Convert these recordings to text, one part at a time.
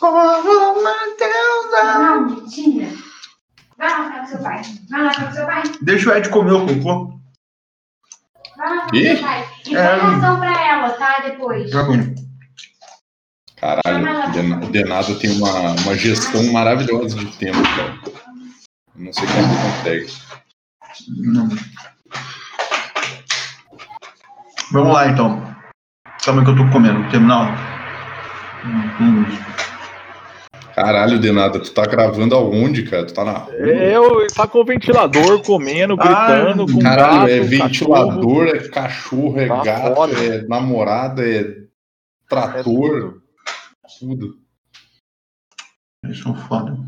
Como Matheus. Não, mentira. Vai lá ficar com seu pai. Vai lá ficar com seu pai. Deixa o Ed comer o cocô. Vai lá ficar com Ih. seu pai. E É. põe ração pra ela, tá? Depois. Já comi. Caralho, o Den- o Denado tem uma, uma gestão maravilhosa de tempo, cara. Não sei como ele consegue. Não. Vamos lá, então. Calma aí que eu tô comendo. Terminal. Hum, Caralho, Denado, tu tá gravando aonde, cara? Tu tá na rua? É, eu tá com o ventilador, comendo, Ah, gritando, com Caralho, gato, é cachorro. ventilador, é cachorro, é Tá gato, foda. é namorada, é É trator, tudo. tudo. Eles são foda.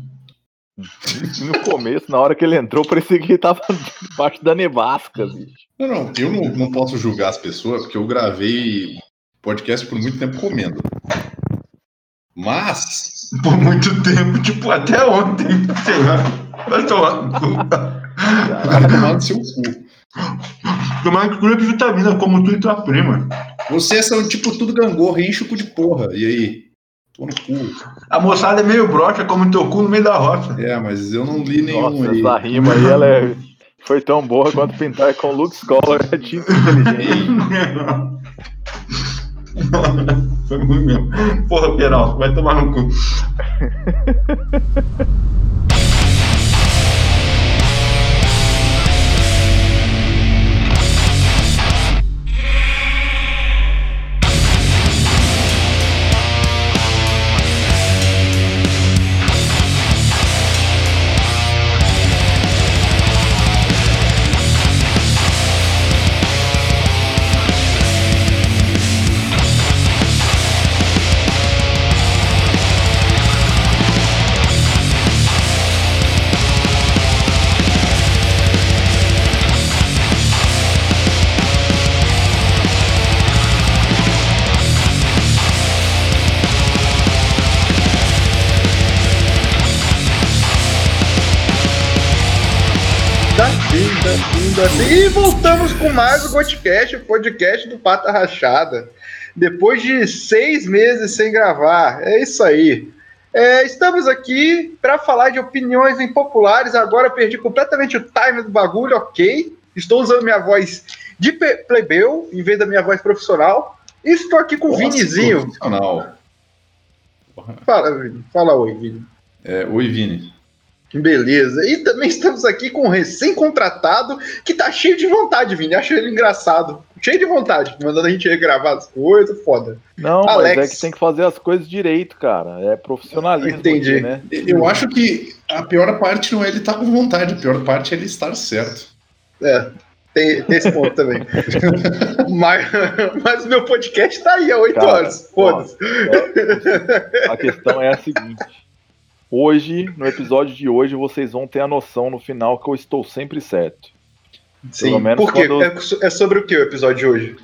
No começo, na hora que ele entrou, parecia que ele tava debaixo da nevasca, bicho. Não, não, eu não, não posso julgar as pessoas, porque eu gravei podcast por muito tempo comendo. Mas, Por muito tempo, tipo, até ontem. Sei lá. Vai tomar no cu. vai tomar no seu cu. Tomar no cu de vitamina, como tu e tua prima. Vocês são tipo tudo gangorra, enche o cu de porra. E aí? Tô no cu. A moçada é meio broxa, como teu cu no meio da roça. É, mas eu não li nenhum Nossa, aí. essa rima aí, ela é- foi tão boa quanto pintar com Luke Scholar é tinta inteligente. Foi muito mesmo. Porra, Peralta, vai tomar no cu. daqui. E voltamos com mais o Godcast, o podcast do Pata Rachada. Depois de seis meses sem gravar. É isso aí. É, estamos aqui para falar de opiniões impopulares. Agora perdi completamente o time do bagulho, ok. Estou usando minha voz de plebeu em vez da minha voz profissional. E estou aqui com o Nossa, Vinizinho. profissional. Fala, Vini. Fala oi, Vini. É, oi, Vini. Beleza. E também estamos aqui com um recém-contratado que tá cheio de vontade, Vini. Acho ele engraçado. Cheio de vontade, mandando a gente regravar as coisas, foda. Não, Alex. mas é que tem que fazer as coisas direito, cara. É profissionalismo. Entendi. aqui, né? Eu acho que a pior parte não é ele estar com vontade, a pior parte é ele estar certo. É, tem, tem esse ponto também. mas, mas o meu podcast tá aí há oito horas. Foda-se. A questão é a seguinte. Hoje, no episódio de hoje, vocês vão ter a noção no final que eu estou sempre certo. Sim. menos Por quê? É, é sobre o que o episódio de hoje?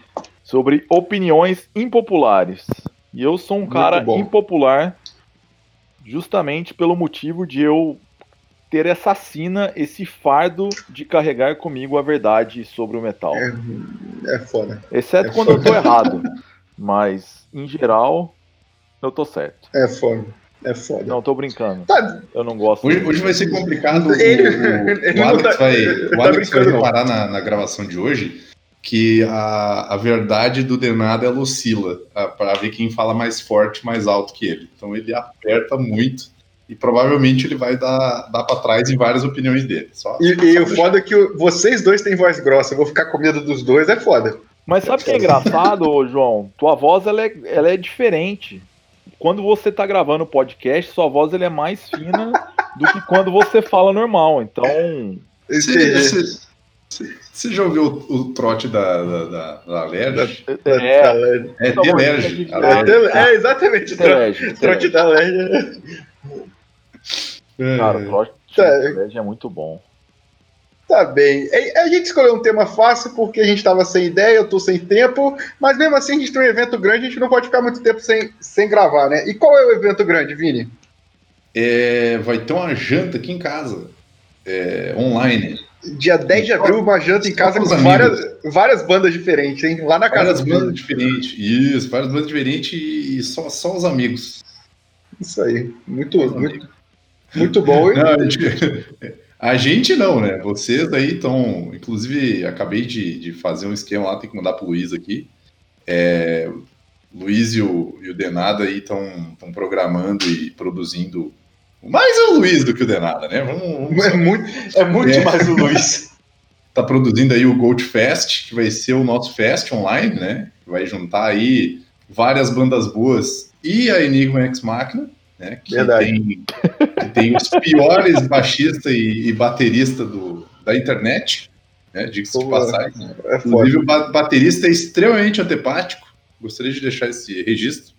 Sobre opiniões impopulares. E eu sou um Muito cara bom. impopular justamente pelo motivo de eu ter essa sina, esse fardo de carregar comigo a verdade sobre o metal. É, é foda. Exceto é quando eu tô errado. Mas, em geral, eu tô certo. É foda. É foda. Não, tô brincando. Tá, Eu não gosto. Hoje, hoje vai ser complicado. O, Ele- o- ele o Alex tá- vai, o tá Alex vai brincando, não. reparar na, na gravação de hoje que a, a verdade do Denado ela oscila para ver quem fala mais forte, mais alto que ele. Então ele aperta muito e provavelmente ele vai dar, dar para trás em várias opiniões dele. Só, E, só e o foda é que vocês dois têm voz grossa. Eu vou ficar com medo dos dois, é foda. Mas sabe o que é engraçado, João? Tua voz ela é, ela é diferente. Quando você tá gravando o podcast, sua voz ela é mais fina do que quando você fala normal. Então, Você, Entendi. você- já ouviu o, o trote da, da, da, da Alerj? é, É Telerj. vamos- É, Alerj. é exatamente. Telege, Trote da Lerge. Cara, o trote Tá. Telege é muito bom. Tá bem. E- A gente escolheu um tema fácil porque a gente tava sem ideia, eu tô sem tempo, mas mesmo assim a gente tem um evento grande, a gente não pode ficar muito tempo sem, sem gravar, né? E qual é o evento grande, Vini? É, vai ter uma janta aqui em casa, é, online. Dia 10 de abril, uma janta em casa com várias, várias bandas diferentes, hein? Lá na casa Várias bandas diferentes. Isso, várias bandas diferentes e só, só os amigos. Isso aí. Muito, muito, muito bom. Não, a, gente, não, né? Vocês aí estão. Inclusive, acabei de, de fazer um esquema lá, tem que mandar pro Luiz aqui. É, Luiz e o, e o Denada aí estão programando e produzindo. Mais o Luiz do que o Denada, né? Vamos, vamos... É muito, é muito É. mais o Luiz. tá produzindo aí o Gold Fest, que vai ser o nosso fest online, né? Vai juntar aí várias bandas boas e a Enigma X Machina, né? Que Verdade. tem, tem os piores baixista e, e baterista do, da internet, né? Diga-se de passagem. É Inclusive, o ba- baterista é extremamente antipático. Gostaria de deixar esse registro,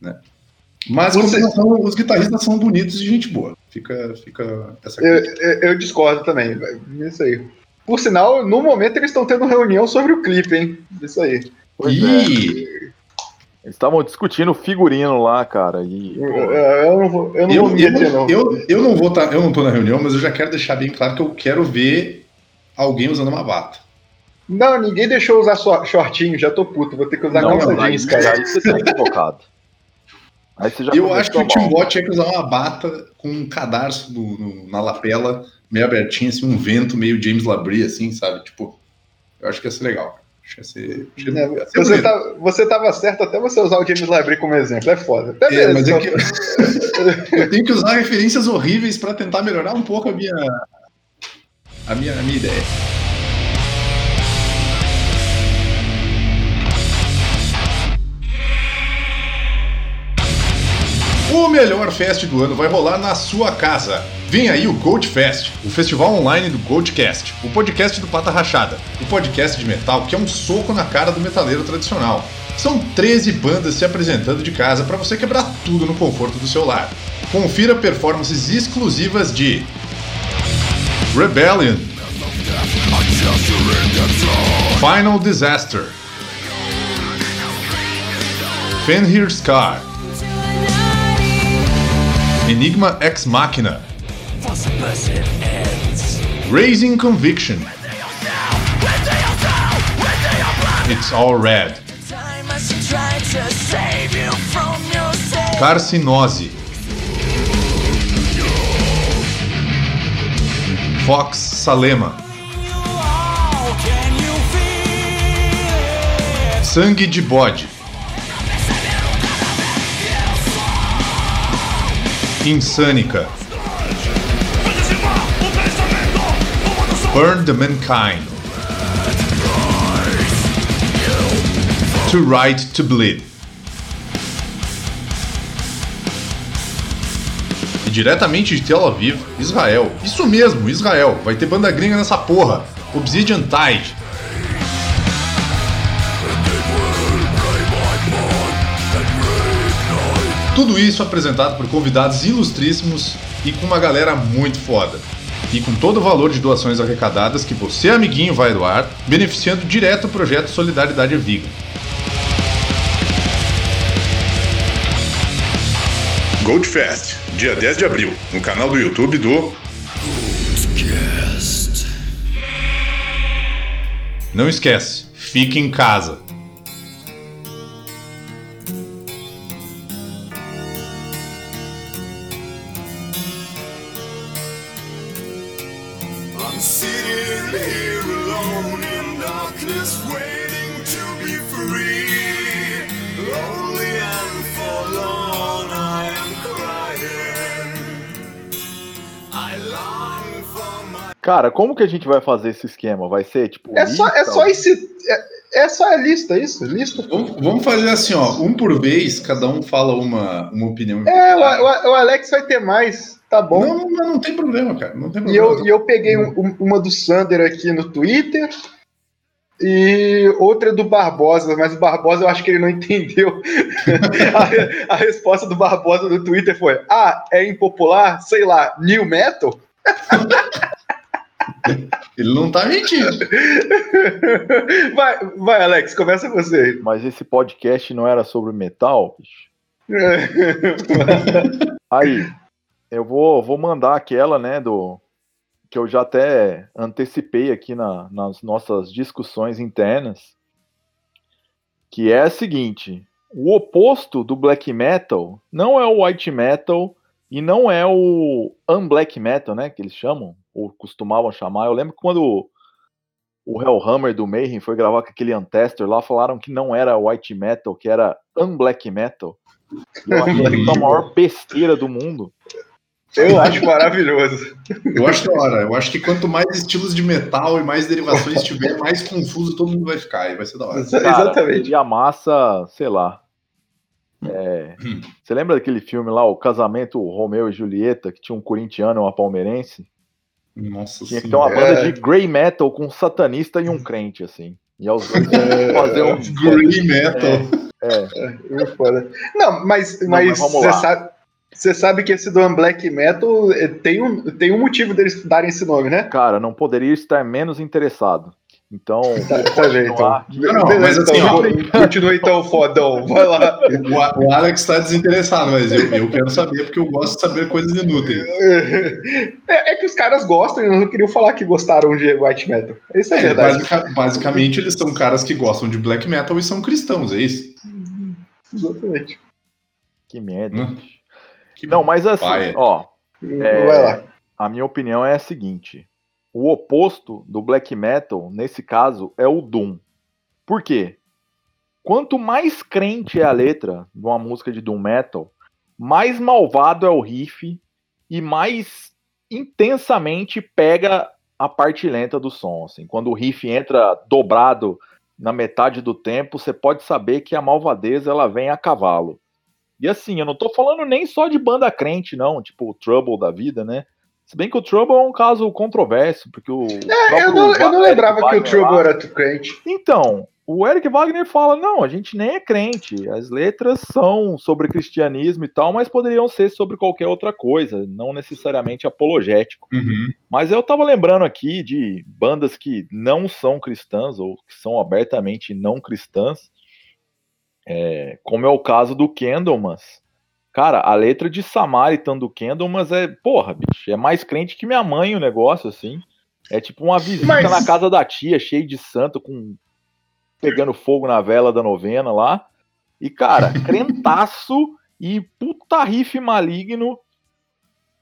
né? Mas, Você- compensação, os guitarristas são bonitos e gente boa. Fica, fica essa Eu, eu- eu discordo também. Isso aí. Por sinal, no momento eles estão tendo reunião sobre o clipe, hein? Isso aí. Pois é. Eles estavam discutindo o figurino lá, cara. E, Eu, eu não vou, eu não Eu, vou me eu, meter, não. eu, eu não vou tá, eu não tô na reunião, mas eu já quero deixar bem claro que eu quero ver alguém usando uma bata. Não, ninguém deixou usar só- shortinho, já tô puto. Vou ter que usar não, calça aí, jeans, cara. aí você tá equivocado. Aí você já eu acho que o. Timbó tinha que usar uma bata com um cadarço no- no- na lapela, meio abertinho, assim, um vento meio James Labrie, assim, sabe? Tipo, eu acho que ia ser legal. Acho que É, ser Você, bonito. tá, você tava certo até você usar o James Labrie como exemplo. É foda. Até É, mesmo, mas é que eu tenho que usar referências horríveis para tentar melhorar um pouco a minha, a minha, a minha ideia. O melhor fest do ano vai rolar na sua casa. Vem aí o Gold Fest, o festival online do Goldcast, o podcast do Pata Rachada, o podcast de metal que é um soco na cara do metaleiro tradicional. São 13 bandas se apresentando de casa para você quebrar tudo no conforto do seu lar. Confira performances exclusivas de Rebellion, Final Disaster, Fenrir Scar, Enigma Ex Machina, Raising Conviction, It's All Red, Carcinose, Fox Salema, Sangue de Bode, Insânica, Burn the Mankind, To Right to Bleed. E diretamente de Tel Aviv, Israel. Isso mesmo, Israel. Vai ter banda gringa nessa porra. Obsidian Tide. Tudo isso apresentado por convidados ilustríssimos e com uma galera muito foda. E com todo o valor de doações arrecadadas que você, amiguinho, vai doar, beneficiando direto o projeto Solidariedade Vegan. Goldfest, dia 10 de abril, no canal do YouTube do Não esquece, fique em casa. Cara, como que a gente vai fazer esse esquema? Vai ser tipo. É só, é lista? só esse. É, é só a lista, isso? Lista. Vamos, vamos fazer assim, ó, um por vez, cada um fala uma, uma opinião. É, o, o- o Alex vai ter mais, tá bom. Não, não, não tem problema, cara. Não tem E problema. eu, e eu peguei um- uma do Sander aqui no Twitter e outra do Barbosa, mas o Barbosa eu acho que ele não entendeu. a, a resposta do Barbosa no Twitter foi: Ah, é impopular? Sei lá, new metal? Ele não tá mentindo. Vai, vai, Alex, começa você. Mas esse podcast não era sobre metal? bicho? Aí, eu vou, vou mandar aquela, né, do que eu já até antecipei aqui na- nas nossas discussões internas, que é a seguinte: o oposto do black metal não é o white metal e não é o unblack metal, né? Que eles chamam, ou costumavam chamar. Eu lembro que quando o Hellhammer do Mayhem foi gravar com aquele Antester lá, falaram que não era white metal, que era unblack metal. E eu achei aquilo a maior besteira do mundo. Eu acho maravilhoso. Eu acho da hora. Eu acho que quanto mais estilos de metal e mais derivações tiver, mais confuso todo mundo vai ficar. E vai ser da hora. Cara, Exatamente. E a massa, sei lá. É, Hum. você lembra daquele filme lá, o Casamento Romeu e Julieta, que tinha um corintiano e uma palmeirense? Nossa Tinha que ter uma banda de grey metal com um satanista e um crente, assim. E aos dois fazer um. Grey metal. É, É foda. Não, mas, Não, mas você lá. sabe, você sabe que esse do Black Metal eh, tem um, tem um motivo deles darem esse nome, né? cara, não poderia estar menos interessado. Então, Tá, tá bem, então. continuar. Não, não, Beleza, mas assim, então, ó. continua então, fodão. Vai lá. O, o Alex está desinteressado, mas eu, eu quero saber porque eu gosto de saber coisas inúteis. É, é que os caras gostam e não queriam falar que gostaram de White Metal. Isso é, É, verdade. basica- basicamente, eles são caras que gostam de black metal e são cristãos, é isso? Exatamente. Que merda. Hum. Que Não, mas assim, paia. ó, É. Vai lá. a minha opinião é a seguinte: o oposto do black metal, nesse caso, é o Doom. Por quê? Quanto mais crente é a letra de uma música de Doom Metal, mais malvado é o riff e mais intensamente pega a parte lenta do som. Assim. Quando o riff entra dobrado na metade do tempo, você pode saber que a malvadeza ela vem a cavalo. E assim, eu não tô falando nem só de banda crente, não, tipo o Trouble da vida, né? Se bem que o Trouble é um caso controverso, porque o. É, eu, não, eu não lembrava que o Trouble era crente. Então, o Eric Wagner fala: não, a gente nem é crente. As letras são sobre cristianismo e tal, mas poderiam ser sobre qualquer outra coisa, não necessariamente apologético. Uhum. Mas eu tava lembrando aqui de bandas que não são cristãs, ou que são abertamente não cristãs, é, como é o caso do Candlemas. Cara, a letra de Samaritan do Candlemas é, porra, bicho, é mais crente que minha mãe o negócio, assim. É tipo uma visita Mas- na casa da tia, cheio de santo, com pegando fogo na vela da novena lá. E, cara, crentaço e puta riff maligno.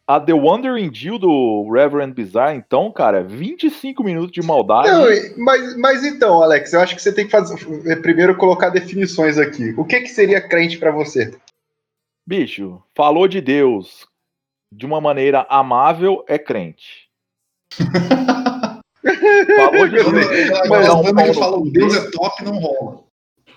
A The Wandering Jill do Reverend Bizarre, então, cara, 25 minutos de maldade. Não, mas, mas então, Alex, eu acho que você tem que fazer, primeiro colocar definições aqui. O que, que seria crente pra você? Bicho, falou de Deus de uma maneira amável, é crente. falou de Deus. Mas não, banda que Paulo, fala Deus é top, não rola.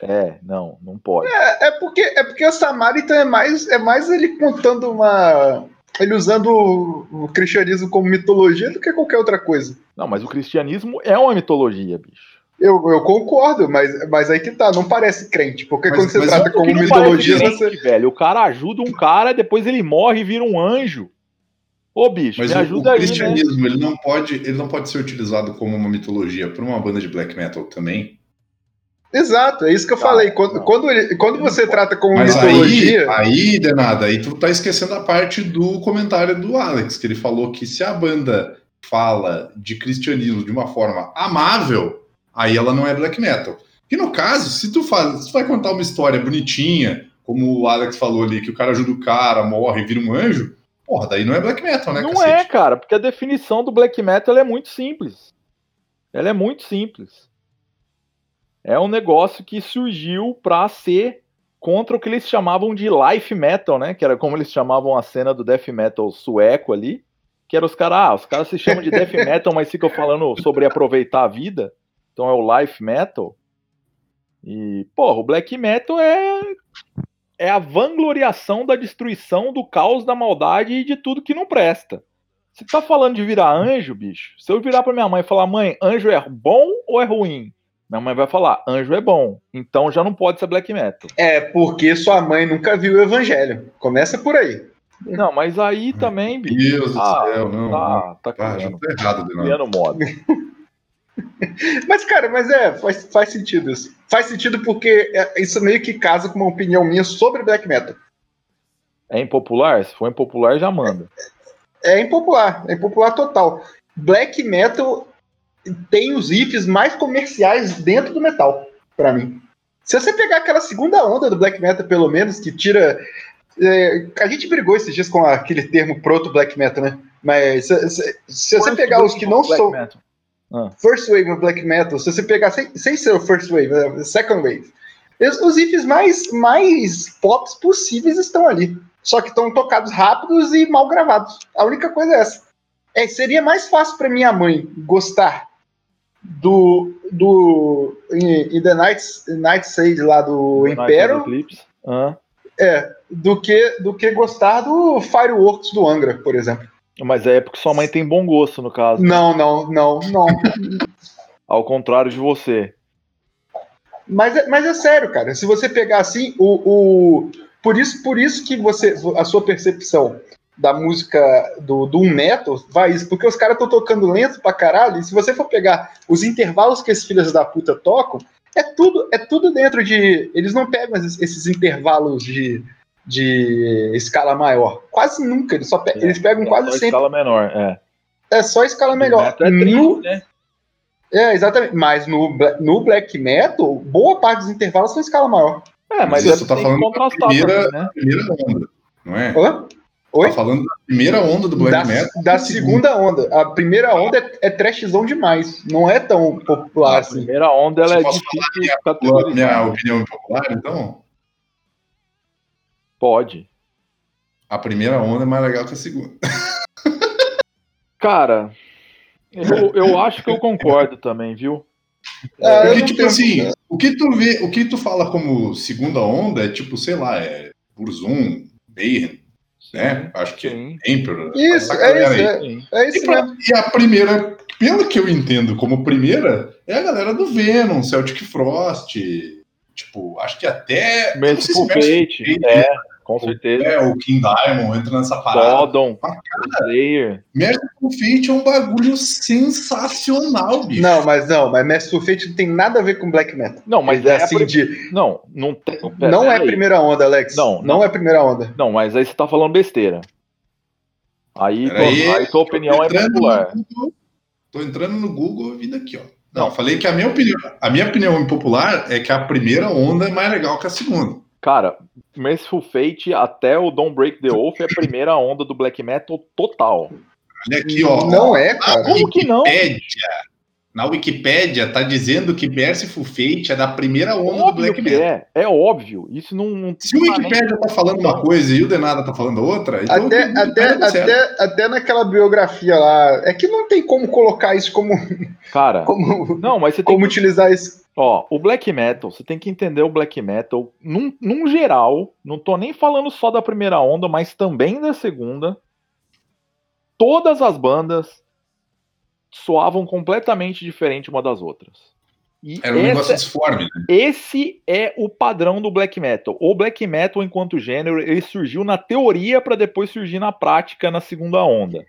É, não, não pode. É, é porque é porque o Samaritan é mais é mais ele contando uma ele usando o, o cristianismo como mitologia do que qualquer outra coisa. Não, mas o cristianismo é uma mitologia, bicho. Eu, eu concordo, mas, mas aí que tá, não parece crente, porque Mas- quando você trata o como mitologia, parece você. crente, velho. O cara ajuda um cara, depois ele morre e vira um anjo. Ô, bicho, Mas me o, ajuda o aí, né? cristianismo, ele não pode, ele não pode ser utilizado como uma mitologia por uma banda de black metal também. Exato, é isso que eu Tá, falei. Quando, não. quando, ele- quando você trata como Mas aí, mitologia. aí, Denada, aí tu tá esquecendo a parte do comentário do Alex, que ele falou que se a banda fala de cristianismo de uma forma amável, aí ela não é black metal. E no caso, se tu, faz, se tu vai contar uma história bonitinha, como o Alex falou ali, que o cara ajuda o cara, morre, vira um anjo, porra, daí não é black metal, né, Não cacete? é, cara, porque a definição do black metal é muito simples. Ela é muito simples. É um negócio que surgiu pra ser contra o que eles chamavam de life metal, né? Que era como eles chamavam a cena do death metal sueco ali. Que era os caras, ah, os caras se chamam de death metal, mas ficam falando sobre aproveitar a vida. Então é o life metal. E, porra, o black metal é é a vangloriação da destruição, do caos, da maldade e de tudo que não presta. Você tá falando de virar anjo, bicho? Se eu virar pra minha mãe e falar, mãe, anjo é bom ou é ruim? Minha mãe vai falar, anjo é bom. Então já não pode ser black metal. É porque sua mãe nunca viu o evangelho. Começa por aí. Não, mas aí também, bicho. Deus do Ah, céu, não. não. Tá, tá Ah, já criando, tá errado, criando moda. Mas, cara, mas é, faz, faz sentido isso. Faz sentido porque é- isso meio que casa com uma opinião minha sobre black metal. É impopular? Se for impopular, já manda. É impopular, é impopular total. Black metal tem os riffs mais comerciais dentro do metal, pra mim. Se você pegar aquela segunda onda do black metal, pelo menos, que tira. é, a gente brigou esses dias com aquele termo proto black metal, né? Mas se, se- se você pegar os que não Black são Metal. First wave of black metal, se você pegar sem, sem ser o first wave, é, second wave, os, os riffs mais, mais pops possíveis estão ali. Só que estão tocados rápidos e mal gravados. A única coisa é essa. É, seria mais fácil para minha mãe gostar do do em, em The Night, Night Sage lá do of Impero Eclipse. Ah, do que do que gostar do Fireworks do Angra, por exemplo. Mas é porque sua mãe tem bom gosto, no caso. Não, não, não, não. Ao contrário de você. Mas é, mas é sério, cara. Se você pegar assim, o, o por isso por isso que você a sua percepção da música do do metal vai isso, porque os caras estão tocando lento pra caralho. E se você for pegar os intervalos que esses filhos da puta tocam, é tudo é tudo dentro de eles não pegam esses, esses intervalos de de escala maior. Quase nunca, eles só pe- É, eles pegam É quase só sempre escala menor, é. é só escala melhor. Metal é triste, No- né? é, exatamente. Mas no, no black metal, boa parte dos intervalos são escala maior. É, mas Isso, é, você tá falando da primeira- né? Primeira onda, não é? Hã? Oi? Tá falando da primeira onda do black da, metal. da segunda onda. A primeira onda é, é trashzão demais. Não é tão popular A assim. primeira onda ela é Posso difícil Minha, minha opinião impopular, então? Pode. A primeira onda é mais legal que a segunda. Cara, eu, eu acho que eu concordo também, viu? Eu Porque, tipo tenho- assim, o que tu vê, o que tu fala como segunda onda é tipo, sei lá, é Burzum, Bayern, né? Acho que Sim. é Emperor. Isso, é galera isso. É, é E, isso pra- mesmo. e a primeira, pelo que eu entendo como primeira, é a galera do Venom, Celtic Frost. Tipo, acho que até. Fate, Fate, é, com certeza. É, o King Diamond entra nessa parada. Sodom, Ah, Slayer. Merciful Fate é um bagulho sensacional, bicho. Não, mas não, mas Merciful Fate não tem nada a ver com black metal. Não, mas é a assim de, Não, não tem. pera- não é peraí. primeira onda, Alex. Não, não, não. é primeira onda. Não, mas aí você tá falando besteira. Aí, Peraí, tua- aí tua opinião tô é popular. Google, tô entrando no Google e vindo aqui, ó. Não, Não. falei que a minha opinião, a minha opinião impopular é que a primeira onda é mais legal que a segunda. Cara, Merciful Fate até o Don't Break the Oath é a primeira onda do black metal total. Olha aqui, ó. Não é, cara. Como que não? Na Wikipédia tá dizendo que Merciful Fate é da primeira onda do Óbvio Black que Metal. é, é óbvio. Isso não. não Se o Wikipédia tá falando uma coisa e o Denada tá falando outra, então Até, até, tá até, até naquela biografia lá. É que não tem como colocar isso como. Cara, como, não, mas você tem como que. utilizar isso. Ó, o black metal, você tem que entender o black metal num, num geral. Não tô nem falando só da primeira onda, mas também da segunda. Todas as bandas soavam completamente diferente uma das outras. E Era um essa- negócio disforme, né? Esse é o padrão do black metal. O black metal, enquanto gênero, ele surgiu na teoria para depois surgir na prática na segunda onda.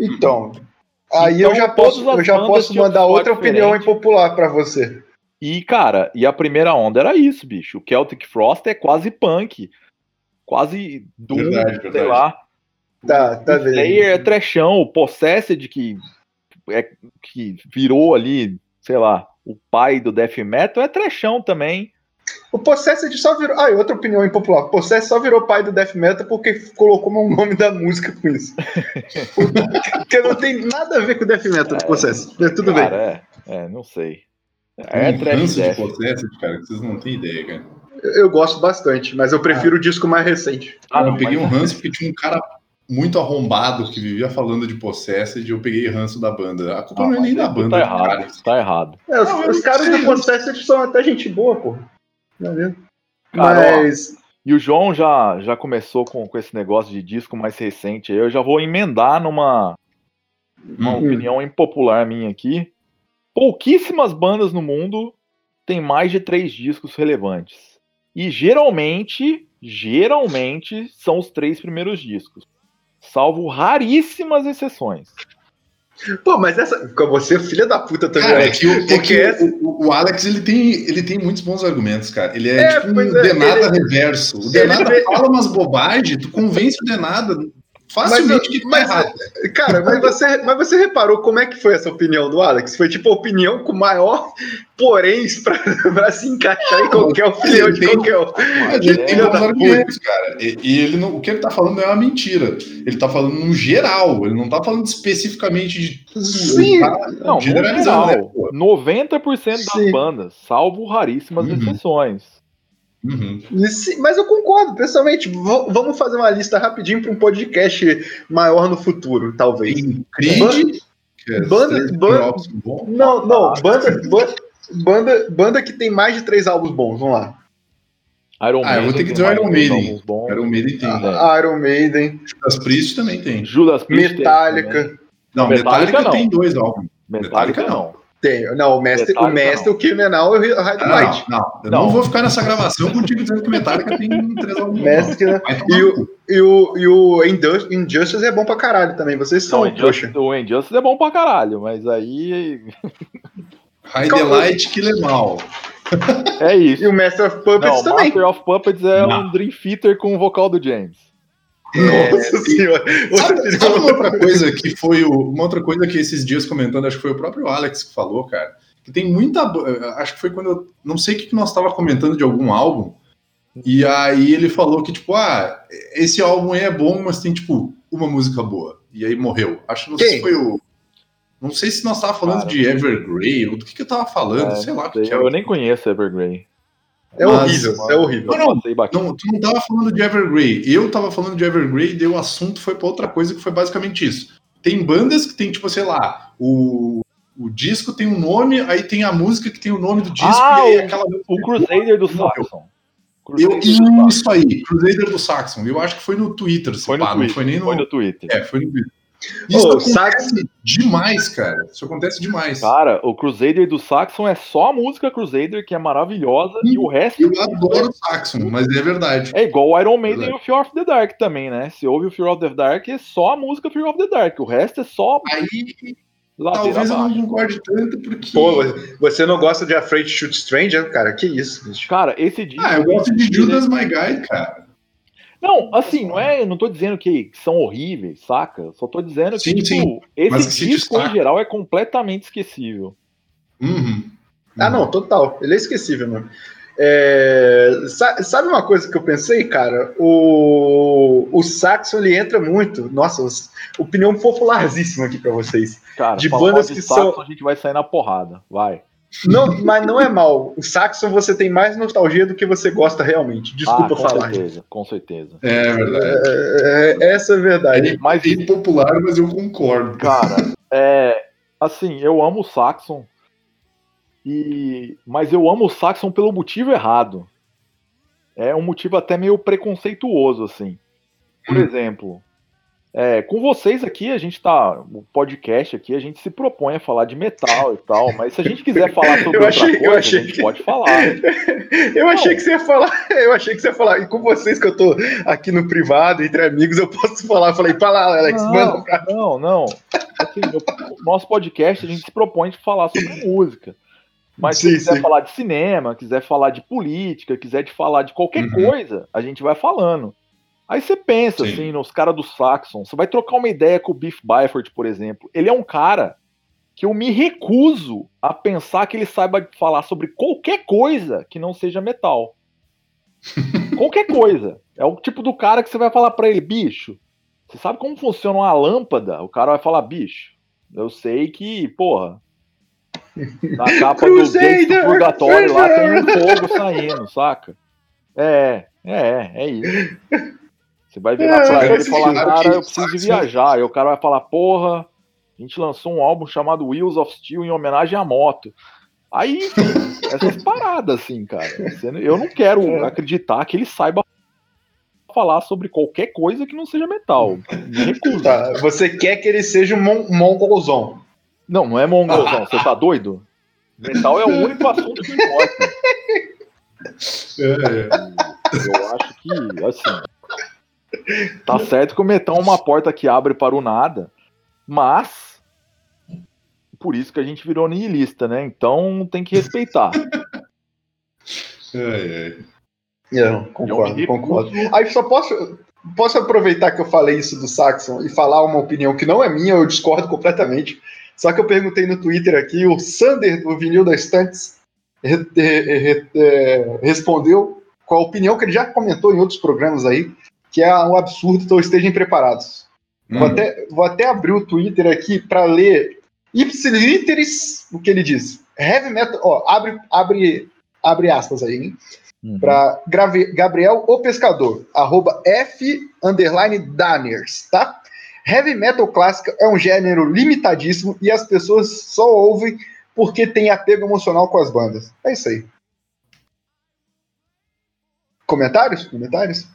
Então. Aí Então, eu já posso, eu já posso mandar outra opinião diferente. impopular pra você. E, cara, e a primeira onda era isso, bicho. O Celtic Frost é quase punk. Quase doom, Verdade, sei verdade. lá. Tá, tá o Slayer é vendo? trechão. O Possessed, que, é, que virou ali, sei lá, o pai do death metal, é trechão também. O Possessed só virou. Ah, e outra opinião impopular. O Possessed só virou pai do Death Metal porque colocou como nome da música com isso. porque não tem nada a ver com o Death Metal do Possessed. Mas tudo bem. Cara, é, é, não sei. É um ranço de. Possessed, cara, que vocês não têm ideia, cara. Eu, eu gosto bastante, mas eu prefiro o disco mais recente. Ah, eu não, peguei um ranço porque tinha um cara muito arrombado que vivia falando de Possessed e eu peguei ranço da banda. A culpa Ah, não é nem da isso banda, Tá do errado, cara. tá errado. É, os, Não, os não caras do Possessed são até gente boa, pô. Tá vendo? Cara, ó, Mas. E o João já, já começou com, com esse negócio de disco mais recente. aí Eu já vou emendar numa uma Hum. opinião impopular minha aqui. Pouquíssimas bandas no mundo têm mais de três discos relevantes. E geralmente, geralmente, são os três primeiros discos. Salvo raríssimas exceções. Pô, mas essa. com Você, filha da puta também. Cara, é Alex. que, o, é Porque que essa- o, o Alex ele tem, ele tem muitos bons argumentos, cara. Ele é, É, tipo um é, Denada ele- reverso. O ele Denada vê- fala umas bobagens, tu convence o Denada Facilmente que tá mas, errado. cara, mas você, mas você reparou como é que foi essa opinião do Alex? Foi tipo a opinião com maior poréns pra, pra se encaixar em qualquer opinião de tem- qualquer um. Mas ele tem bons da argumentos, cara. E, e ele não, o que ele tá falando não é uma mentira. Ele tá falando no geral. Ele não tá falando especificamente de tudo. Sim. Tá Não, generalizando, geral, né, pô? 90% das Sim. bandas, salvo raríssimas Uhum. exceções. Uhum. Sim, Mas eu concordo, pessoalmente. Vamos fazer uma lista rapidinho para um podcast maior no futuro, talvez. Tem Creed, que é Banda- banda-. Não, não, banda, banda, banda, banda que tem mais de três álbuns bons, vamos lá. Iron Ah, eu vou ter que tem dizer Iron Maiden. Iron Maiden tem. É. Iron Maiden, As Priest também tem. Judas Priest tem Metallica. também. Não, Metallica Metallica, não. tem dois álbuns. Metallica, Metallica não. Tem. Não, o mestre, o, Metallica mestre o Criminal e o Hide Ah, Light. não, não, eu Não. não vou ficar nessa gravação contigo dizendo que Metallica tem três álbuns. Mestre, né? E o, e o, e o Injust- Injustice é bom pra caralho também. Vocês Não, são o trouxa. Injustice, o Injustice é bom pra caralho, mas aí High Delight que é mal. é isso. E o Master of Puppets Não, também. Master of Puppets é Não. um Dream Theater com o vocal do James. Nossa senhora. Sabe, sabe uma outra coisa que foi o, uma outra coisa que esses dias comentando, acho que foi o próprio Alex que falou, cara, que tem muita, acho que foi quando eu não sei o que que nós tava comentando de algum álbum. E aí ele falou que tipo, ah, esse álbum aí é bom, mas tem tipo uma música boa. E aí morreu. Acho que não sei Quem? se foi o não sei se nós tava falando Cara, de Evergrey ou do que que eu tava falando, É, sei lá o que, sei, que era. eu nem conheço Evergrey. É Mas- horrível, é horrível. Não, não. Não, tu não tava falando de Evergrey. Eu tava falando de Evergrey e o assunto foi pra outra coisa que foi basicamente isso. Tem bandas que tem, tipo, sei lá, o, o disco tem um nome, aí tem a música que tem o nome do disco, Ah, e aí o- aquela O Crusader do. Saxon. Eu, do Saxon. isso aí, Crusader do Saxon. Eu acho que foi no Twitter, se Foi no pá, Twitter. não foi nem no. Foi no Twitter. É, foi no Twitter. Isso Ô, acontece demais, cara. Isso acontece demais. Cara, o Crusader do Saxon é só a música Crusader, que é maravilhosa, e o resto Eu adoro o Saxon, mas é verdade. é igual o Iron Maiden Verdade. e o Fear of the Dark também, né? Se ouve o Fear of the Dark, é só a música Fear of the Dark. O resto é só Aí ladeira talvez eu não abaixo. concorde tanto, porque. Pô, você não gosta de Afraid to Shoot Stranger? Cara, que isso, bicho. Cara, esse disco. Ah, eu gosto de Judas My Guy, cara. Não, assim, não é. Não tô dizendo que são horríveis, saca? Só tô dizendo que, Sim, tipo, sim. Mas esse que se disco, em geral, é completamente esquecível. Uhum. Ah, não, total. Ele é esquecível, mano. É, sa- sabe uma coisa que eu pensei, cara? O, o Saxon ele entra muito. Nossa, os- opinião popularíssima aqui pra vocês. Cara, De bandas de que Saxon, são- a gente vai sair na porrada. Vai. Não, mas não é mal. O Saxon você tem mais nostalgia do que você gosta realmente. Desculpa ah, com falar. certeza, com certeza. É verdade. É, é- essa é a verdade. É, Mas- é impopular, mas eu concordo. Cara, é. Assim, eu amo o Saxon. E, mas eu amo o Saxon pelo motivo errado. É um motivo até meio preconceituoso, assim. Por Hum. exemplo, é, com vocês aqui, a gente tá. O podcast aqui, a gente se propõe a falar de metal e tal. Mas se a gente quiser falar sobre Eu outra achei- eu coisa, achei a gente que- pode falar. Eu achei que você ia falar. Eu achei que você ia falar. E com vocês que eu tô aqui no privado, entre amigos, eu posso falar. Eu falei, fala, Alex, manda pra Não, não. Assim, nosso podcast a gente se propõe de falar sobre música. Mas se Sim, quiser sim. falar de cinema, quiser falar de política, quiser de falar de qualquer Uhum. coisa, a gente vai falando. Aí você pensa Sim. assim nos caras do Saxon, você vai trocar uma ideia com o Biff Byford, por exemplo. Ele é um cara que eu me recuso a pensar que ele saiba falar sobre qualquer coisa que não seja metal. qualquer coisa. É o tipo do cara que você vai falar pra ele, bicho, você sabe como funciona uma lâmpada? O cara vai falar, bicho, eu sei que, porra, na capa do do Purgatório lá tem um fogo saindo, saca? É, é, é isso. Você vai virar É, pra ele e mas falar, cara, eu preciso de viajar. E o cara vai falar, porra, a gente lançou um álbum chamado Wheels of Steel em homenagem à moto. Aí, enfim, essas paradas, assim, cara. Eu não quero acreditar que ele saiba falar sobre qualquer coisa que não seja metal. Me recuso. Tá, você quer que ele seja um mon mongolzão. Não, não é mongolzão, você tá doido? Metal é o único assunto que importa. É, Eu acho que, assim. Tá certo que o metal é uma porta que abre para o nada, mas. Por isso que a gente virou nihilista, né? Então tem que respeitar. é, é. É, Eu concordo, concordo. Aí só posso. posso aproveitar que eu falei isso do Saxon e falar uma opinião que não é minha, eu discordo completamente. Só que eu perguntei no Twitter aqui, o Sander do Vinil da Estantes re- re- re- é, respondeu com a opinião que ele já comentou em outros programas aí, que é um absurdo, então estejam preparados. Hum. Vou, até, vou até abrir o Twitter aqui para ler ipsiliteris o que ele diz. Heavy metal, ó, abre, abre, abre aspas aí, hein? Uhum. Para Gabriel o Pescador, arroba F underline Danners, tá? Heavy metal clássica é um gênero limitadíssimo e as pessoas só ouvem porque tem apego emocional com as bandas. É isso aí. Comentários? Comentários?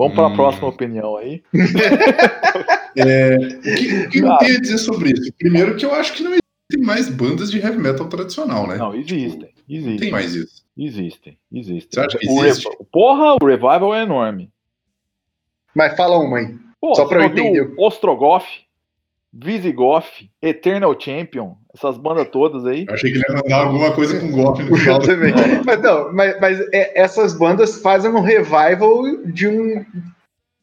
Vamos para a Hum. próxima opinião aí. O que, o que eu Cara. tenho a dizer sobre isso? Primeiro que eu acho que não existem mais bandas de heavy metal tradicional, né? Não, existem. Não Existem. tem mais isso. Existem. Existem. Você acha que O existe? Rev- Porra, o Revival é enorme. Mas fala uma aí. Pô, Só pra eu entender. Ostrogoth, Visigoth, Eternal Champion, essas bandas todas aí. Eu achei que ele ia mandar alguma coisa com golpe no final. Também. Mas não, mas, mas é- essas bandas fazem um revival de um.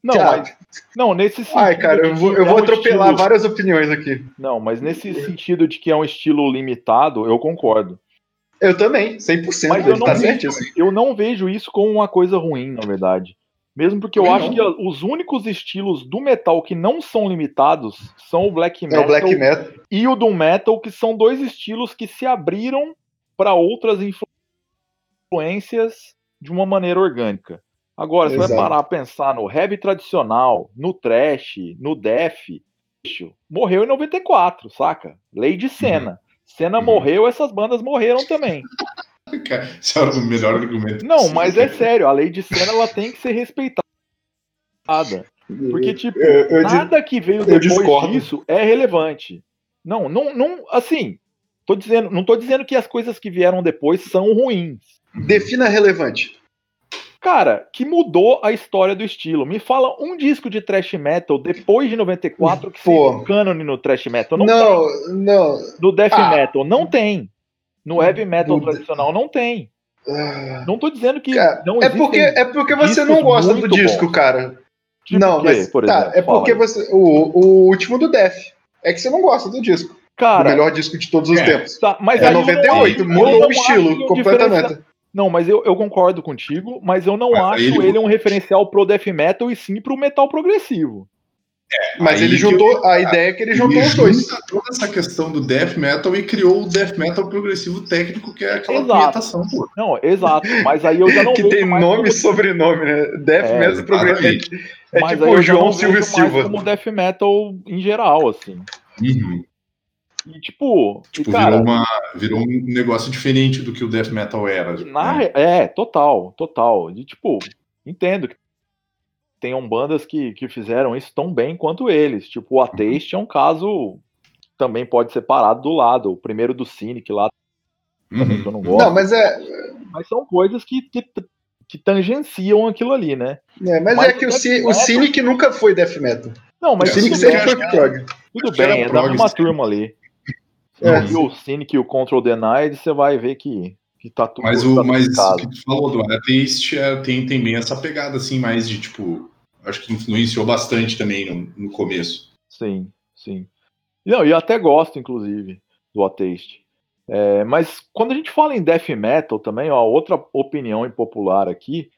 Não, mas, não nesse sentido. Ai, cara, eu vou, eu é vou um atropelar estilo- várias opiniões aqui. Não, mas nesse sentido de que é um estilo limitado, eu concordo. Eu também, 100%. Mas eu ele não tá vejo- certíssimo. Eu não vejo isso como uma coisa ruim, na verdade. Mesmo porque eu acho não. que os únicos estilos do metal que não são limitados são o black É metal, o black metal. e o doom metal, que são dois estilos que se abriram para outras influ- influências de uma maneira orgânica. Agora, você vai Exato. parar a pensar no heavy tradicional, no thrash, no death, morreu em 94, saca? Lei de Senna. Senna Uhum. morreu, essas bandas morreram também. Cara, Esse era o melhor argumento. Não, possível. mas é sério, a lei de Senna ela tem que ser respeitada. Porque, tipo, Eu- eu nada que veio depois discordo. disso é relevante. Não, não, não, assim, tô dizendo, não tô dizendo que as coisas que vieram depois são ruins. Defina relevante. Cara, que mudou a história do estilo. Me fala um disco de thrash metal depois de 94 que Pô. seja um cânone no thrash metal. Não, Não, não. No death Ah. metal, não tem. No heavy metal tradicional, não tem. Ah, Não tô dizendo que cara, não é porque é porque você não gosta do disco, bons. cara. Tipo não, o quê, mas por tá, exemplo? é porque aí. você o, o último do Def é que você não gosta do disco. o Cara, melhor disco de todos os É. tempos. tá, mas É aí eu não 98, acho- eu mudou o estilo completamente. Não, mas eu, eu concordo contigo, mas eu não Mas acho ele- ele... um referencial pro death metal e sim pro metal progressivo. Mas Aí ele que eu- juntou, a ideia é que ele juntou Ele os dois. toda essa questão do death metal e criou o death metal progressivo técnico, que é aquela pura. Não, exato. Mas aí eu já não que tem nome e sobrenome, né? Death É, Metal Progressivo. exatamente. É, mas tipo o João vejo Silva mais Silva. como death metal em geral, assim. Uhum. E tipo, e, Tipo, cara, virou, uma, virou um negócio diferente do que o death metal era. na né? é, total, total. E tipo, entendo que tenham bandas que, que fizeram isso tão bem quanto eles. Tipo, o Atheist é um caso que também pode ser parado do lado. O primeiro do Cynic lá também, Uhum. que eu não gosto. Não, mas é, Mas são coisas que, que, que tangenciam aquilo ali, né? é, mas Mas é que o, o Death o Metal- Cynic nunca foi Death Metal. Não, O mas sim, bem, sempre foi que- prog. tudo que bem, é da mesma turma ali. É. E o Cynic e o Control Denied, você vai ver que, que tá tudo Mas, tá o, tudo mas que tu falou do Atheist é, tem também essa pegada, assim, mais de tipo. Acho que influenciou bastante também no, no começo. Sim, sim. Não, e eu até gosto, inclusive, do Atheist. É, mas quando a gente fala em death metal também, ó, outra opinião impopular aqui.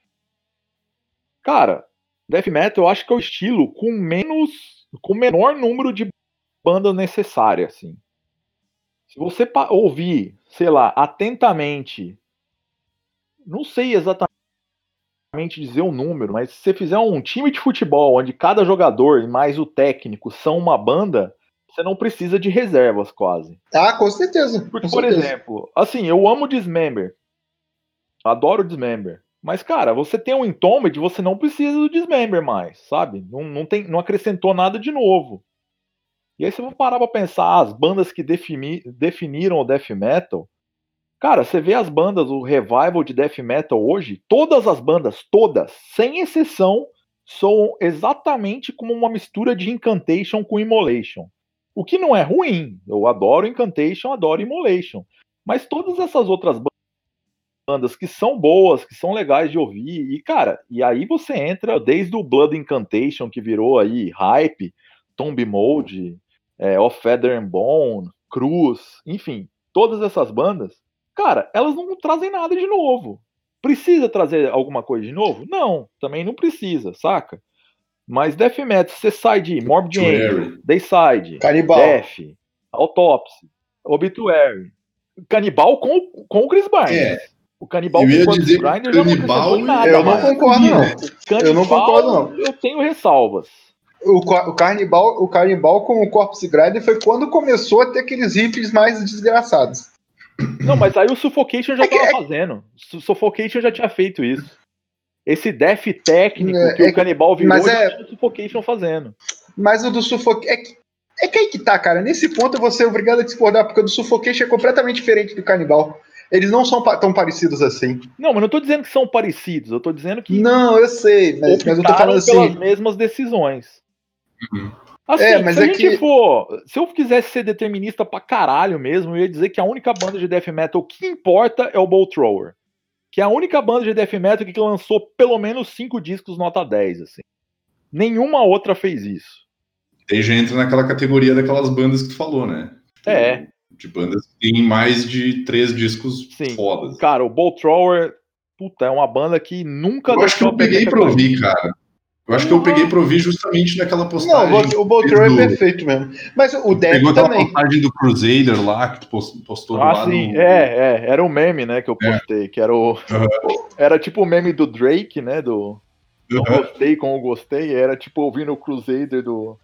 Cara, death metal eu acho que é o estilo com menos, com menor número de bandas necessárias, assim. Se você ouvir, sei lá, atentamente, não sei exatamente dizer o número, mas se você fizer um time de futebol onde cada jogador e mais o técnico são uma banda, você não precisa de reservas quase. Ah, com certeza. Porque, com por certeza. exemplo, assim, eu amo Dismember. Adoro Dismember. Mas, cara, você tem um Entombed, você não precisa do Dismember mais, sabe? Não, não, tem, não acrescentou nada de novo. E aí, se for parar pra pensar as bandas que defini- definiram o Death Metal, cara, você vê as bandas, o revival de Death Metal hoje, todas as bandas, todas, sem exceção, soam exatamente como uma mistura de Incantation com Immolation. O que não é ruim. Eu adoro Incantation, adoro Immolation. Mas todas essas outras bandas que são boas, que são legais de ouvir. E, cara, e aí você entra desde o Blood Incantation, que virou aí hype, Tomb Mode, é, Of Feather and Bone, Cruz, enfim, todas essas bandas, cara, elas não trazem nada de novo. Precisa trazer alguma coisa de novo? Não, também não precisa, saca? Mas Death Metal, você sai de Morbid. Angel, Dayside, Canibal. Death, Autopsy, Obituary, Canibal com, com o Chris Barnes. É. O Canibal Eu com o Grinder já não Canibal nada Eu não mais. concordo, não. Canibal, eu não concordo, não. Eu tenho ressalvas. O, o Carnibal, o Carnibal com o Corpse Grinder foi quando começou a ter aqueles riffs mais desgraçados. Não, mas aí o Suffocation já É que- tava é- fazendo. Su- Suffocation já tinha feito isso. Esse death técnico É, que é o Canibal virou mas já é- tinha o Suffocation fazendo. Mas o do Suffocation. É que, é que aí que tá, cara. Nesse ponto eu vou ser obrigado a discordar, porque o do Suffocation é completamente diferente do Canibal. Eles não são tão parecidos assim. Não, mas não tô dizendo que são parecidos, eu tô dizendo que Não, eu sei, mas, mas eu tô falando pelas assim. mesmas decisões. Uhum. Assim, É, mas se a é gente que- for. Se eu quisesse ser determinista pra caralho mesmo, eu ia dizer que a única banda de death metal que importa é o Bowl Thrower. Que é a única banda de death metal que lançou pelo menos cinco discos nota 10, assim. Nenhuma outra fez isso. Aí já entra naquela categoria daquelas bandas que tu falou, né? É. De bandas que tem mais de três discos Sim. fodas. Cara, o Bowl Thrower, puta, é uma banda que nunca Eu acho que eu peguei pra ouvir, cara. Eu acho que eu peguei pra ouvir justamente naquela Não, postagem. o Boltron é perfeito mesmo. Mas o Death Pegou aquela também. postagem do Crusader lá, que tu post- postou Ah, lá sim, no... é, é, era o meme, né, que eu postei, que era o... Aham. Era tipo o meme do Drake, né, do... Não Aham. gostei como eu gostei, era tipo ouvindo o Crusader do...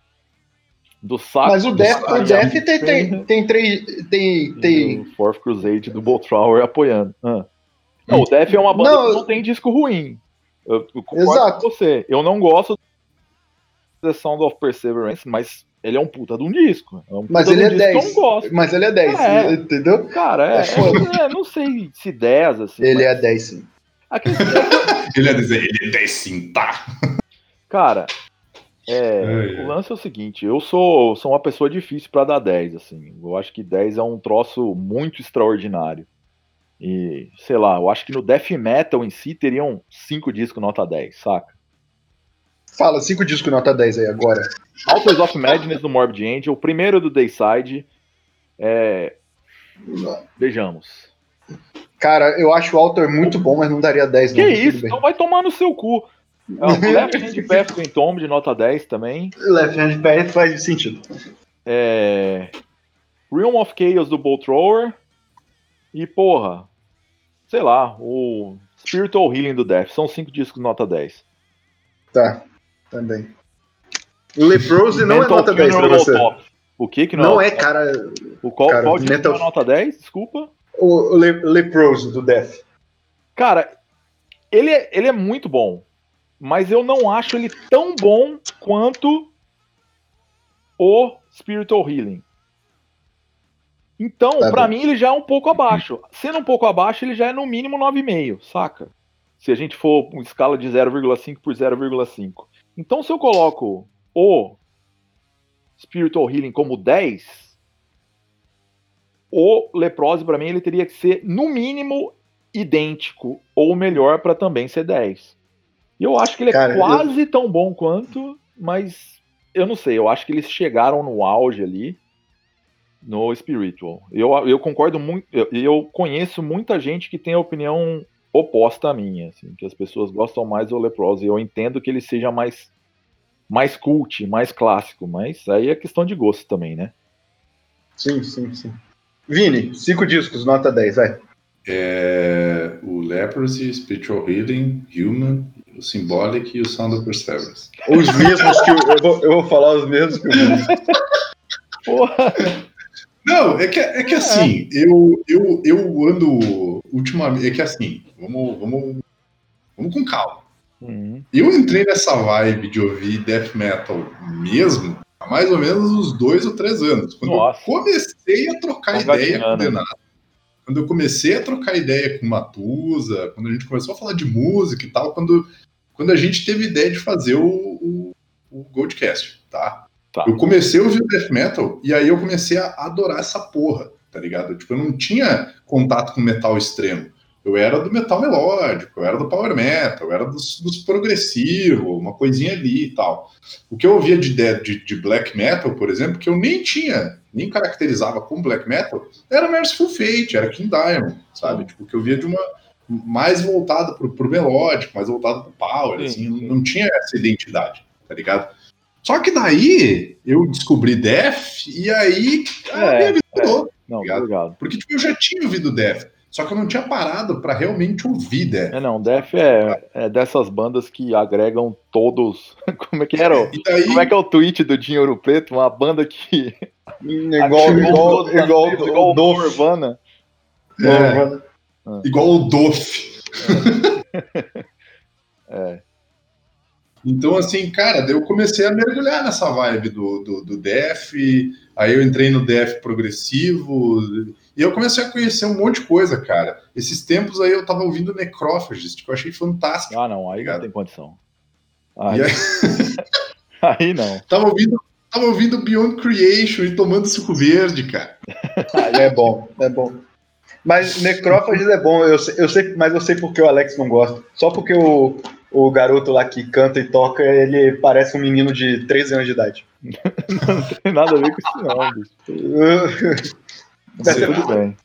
Do saco. Mas o Death, o Death tem, tem, tem três. Tem. tem... do Fourth Crusade do Boltrower apoiando. Ah. Não, o Death é uma banda Não, que não tem disco ruim. Eu, eu concordo Exato. com você. Eu não gosto da Sound of Perseverance, mas ele é um puta de um disco. É um Mas de um ele é disco que 10. Eu não gosto. Mas ele é 10, É. entendeu? Cara, é, É foda. é, não sei se 10, assim. Ele mas é 10, sim. Ele ia dizer, ele é 10 sim, tá? Cara, é, É, é. o lance é o seguinte, eu sou, sou uma pessoa difícil pra dar 10, assim. Eu acho que 10 é um troço muito extraordinário. E, sei lá, eu acho que no death metal em si teriam 5 discos nota 10, saca? Fala, 5 discos nota 10 aí agora. Authors of Madness do Morbid Angel, o primeiro do Dayside. É... Vejamos. Cara, eu acho o Alter muito bom, mas não daria 10 Que não. isso? Então vai tomar no seu cu. É, o Left Hand Path do Entomb de nota 10 também. Left Hand Path faz sentido. É... Realm of Chaos do Bolt Thrower. E, porra, sei lá, o Spiritual Healing do Death. São cinco discos nota 10. Tá, também. O Leprosy não é nota 10 pra Funeral você. O que que não, Não é, cara. O qual, cara, qual é nota 10? Desculpa. O, Le, Leprosy do Death. Cara, ele é, ele é muito bom. Mas eu não acho ele tão bom quanto o Spiritual Healing. Então, Tá pra bom. mim, ele já é um pouco abaixo. Sendo um pouco abaixo, ele já é no mínimo 9,5, saca? Se a gente for uma escala de 0,5 por 0,5. Então, se eu coloco o Spiritual Healing como 10, o Leprose, pra mim, ele teria que ser, no mínimo, idêntico ou melhor para também ser 10. E eu acho que ele é Cara, eu- quase tão bom quanto, mas eu não sei, eu acho que eles chegaram no auge ali no Spiritual. Eu, eu concordo muito, eu, eu conheço muita gente que tem a opinião oposta à minha, assim, que as pessoas gostam mais do Leprose. Eu entendo que ele seja mais mais cult, mais clássico, mas aí é questão de gosto também, né? Sim, sim, sim. Vini, 5 discos, nota 10, vai. É, o Leprosy, Spiritual Healing, Human, o Symbolic e o Sound of Perseverance. Os mesmos que o, eu, vou, eu vou falar os mesmos que o Vini. Porra! Não, é que, é que assim, eu, eu, eu ando ultimamente. É que assim, vamos, vamos, vamos com calma. Uhum. Eu entrei nessa vibe de ouvir death metal mesmo há mais ou menos uns dois ou três anos. Quando Nossa. eu comecei a trocar Tá ideia com o. Denato. Quando eu comecei a trocar ideia com o Matusa, quando a gente começou a falar de música e tal, quando, quando a gente teve ideia de fazer o, o, o Goldcast, tá? Tá. Eu comecei a ouvir o death metal e aí eu comecei a adorar essa porra, tá ligado? Tipo, eu não tinha contato com metal extremo. Eu era do metal melódico, eu era do power metal, eu era dos, dos progressivos, uma coisinha ali e tal. O que eu ouvia de, de, de black metal, por exemplo, que eu nem tinha, nem caracterizava como black metal, era Merciful Fate, era King Diamond, sabe? Tipo, que eu via de uma mais voltada pro, pro melódico, mais voltada pro power, Sim, assim, sim. não tinha essa identidade, tá ligado? Só que daí eu descobri Def e aí a É, minha vida mudou. Não, Obrigado. obrigado. Porque tipo, eu já tinha ouvido Def, só que eu não tinha parado pra realmente ouvir Def. É não, Def é, é dessas bandas que agregam todos. Como é que era? o- E daí, Como é que é o tweet do Dinho Ouro Preto? Uma banda que. Igual, agregou igual, as igual, tribos, igual o o. Nirvana. é, igual o Doff. É. Então, assim, cara, eu comecei a mergulhar nessa vibe do, do, do Def, aí eu entrei no Def progressivo, e eu comecei a conhecer um monte de coisa, cara. Esses tempos aí eu tava ouvindo Necrófagos, que eu achei fantástico. Ah, não, aí não Obrigado. tem condição. Aí, aí, aí não. tava ouvindo, tava ouvindo Beyond Creation e tomando suco verde, cara. Aí é bom, é bom. Mas Necrófages é bom, eu eu sei, mas eu sei porque o Alex não gosta. Só porque o, o garoto lá que canta e toca, ele parece um menino de 13 anos de idade. Não tem nada a ver com isso, não, bicho. Mas Será? tudo bem.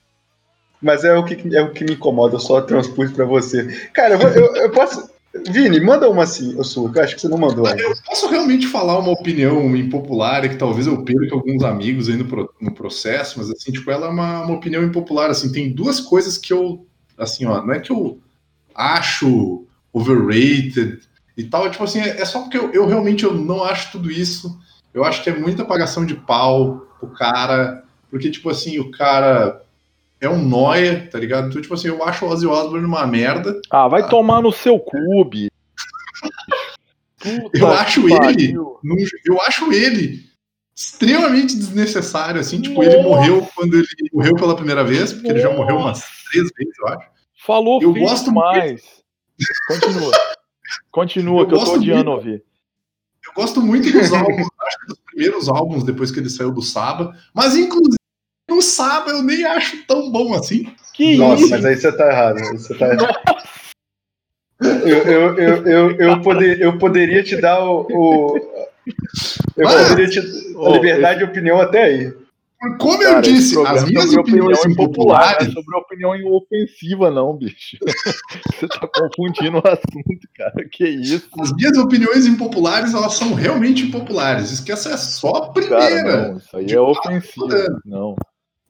Mas é o que, é o que me incomoda, eu só transpus pra você. Cara, eu, eu, eu posso. Vini, manda uma assim, eu sua, que eu acho que você não mandou. ainda. Eu posso realmente falar uma opinião impopular e que talvez eu perca alguns amigos aí no, pro- no processo, mas assim, tipo, ela é uma, uma opinião impopular. Assim, tem duas coisas que eu, assim, ó, não é que eu acho overrated e tal, tipo assim, é, é só porque eu, eu realmente eu não acho tudo isso. Eu acho que é muita apagação de pau o cara, porque, tipo assim, o cara é um noia, tá ligado? Então, tipo assim, eu acho o Ozzy Osbourne uma merda. Ah, vai tomar no seu clube. Eu acho ele, eu acho ele extremamente desnecessário, assim, tipo, ele Nossa. morreu quando ele morreu pela primeira vez, porque ele já morreu umas três vezes, eu acho. Falou Eu gosto demais. Continua. Continua, Eu que eu tô gosto odiando muito. ouvir. Eu gosto muito dos álbuns, acho que dos primeiros álbuns depois que ele saiu do Saba, mas inclusive no Saba eu nem acho tão bom assim. Que Nossa, isso? mas aí você tá errado. Você tá errado. Eu, eu, eu, eu, eu, poder, eu poderia te dar o. o- eu poderia te a Ô, liberdade de opinião até aí. Como Cara, eu disse, as é minhas opiniões impopulares, não é sobre opinião ofensiva, não, bicho. Você tá confundindo o assunto, cara. Que isso? as minhas opiniões impopulares, elas são realmente impopulares. Essa é só a primeira. Cara, não, isso aí é ofensivo. falando. Não.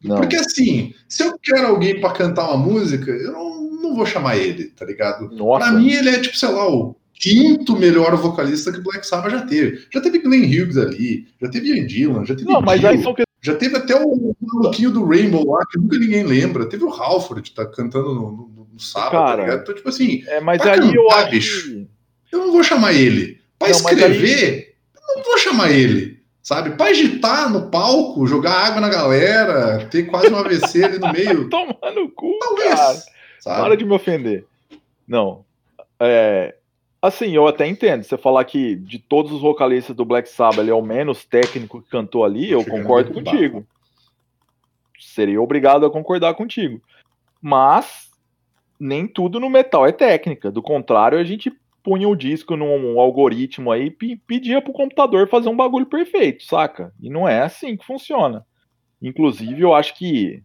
Não. Porque assim, se eu quero alguém pra cantar uma música, eu não, não vou chamar ele, tá ligado? Nossa. Pra mim, ele é tipo, sei lá, o quinto melhor vocalista que o Black Sabbath já teve. Já teve Glenn Hughes ali, já teve Ian Gillan, já teve Não, mas aí são já teve até o maluquinho do Rainbow lá, que nunca ninguém lembra. Teve o Halford, tá cantando no, no, no Sabbath, tá Cara. ligado? Então, tipo assim, É, mas aí eu cantar, acho bicho. eu não vou chamar ele. Pra Não, escrever, eu não vou chamar ele. Sabe? Pra agitar no palco, jogar água na galera, ter quase um AVC ali no meio. Tomar no cu, Talvez. cara. Sabe? Para de me ofender. Não. É, assim, eu até entendo. Você falar que de todos os vocalistas do Black Sabbath, ele é o menos técnico que cantou ali, eu concordo contigo. Seria obrigado a concordar contigo. Mas nem tudo no metal é técnica. Do contrário, a gente punha o disco num algoritmo aí e pe- pedia pro computador fazer um bagulho perfeito, saca? E não é assim que funciona. Inclusive, eu acho que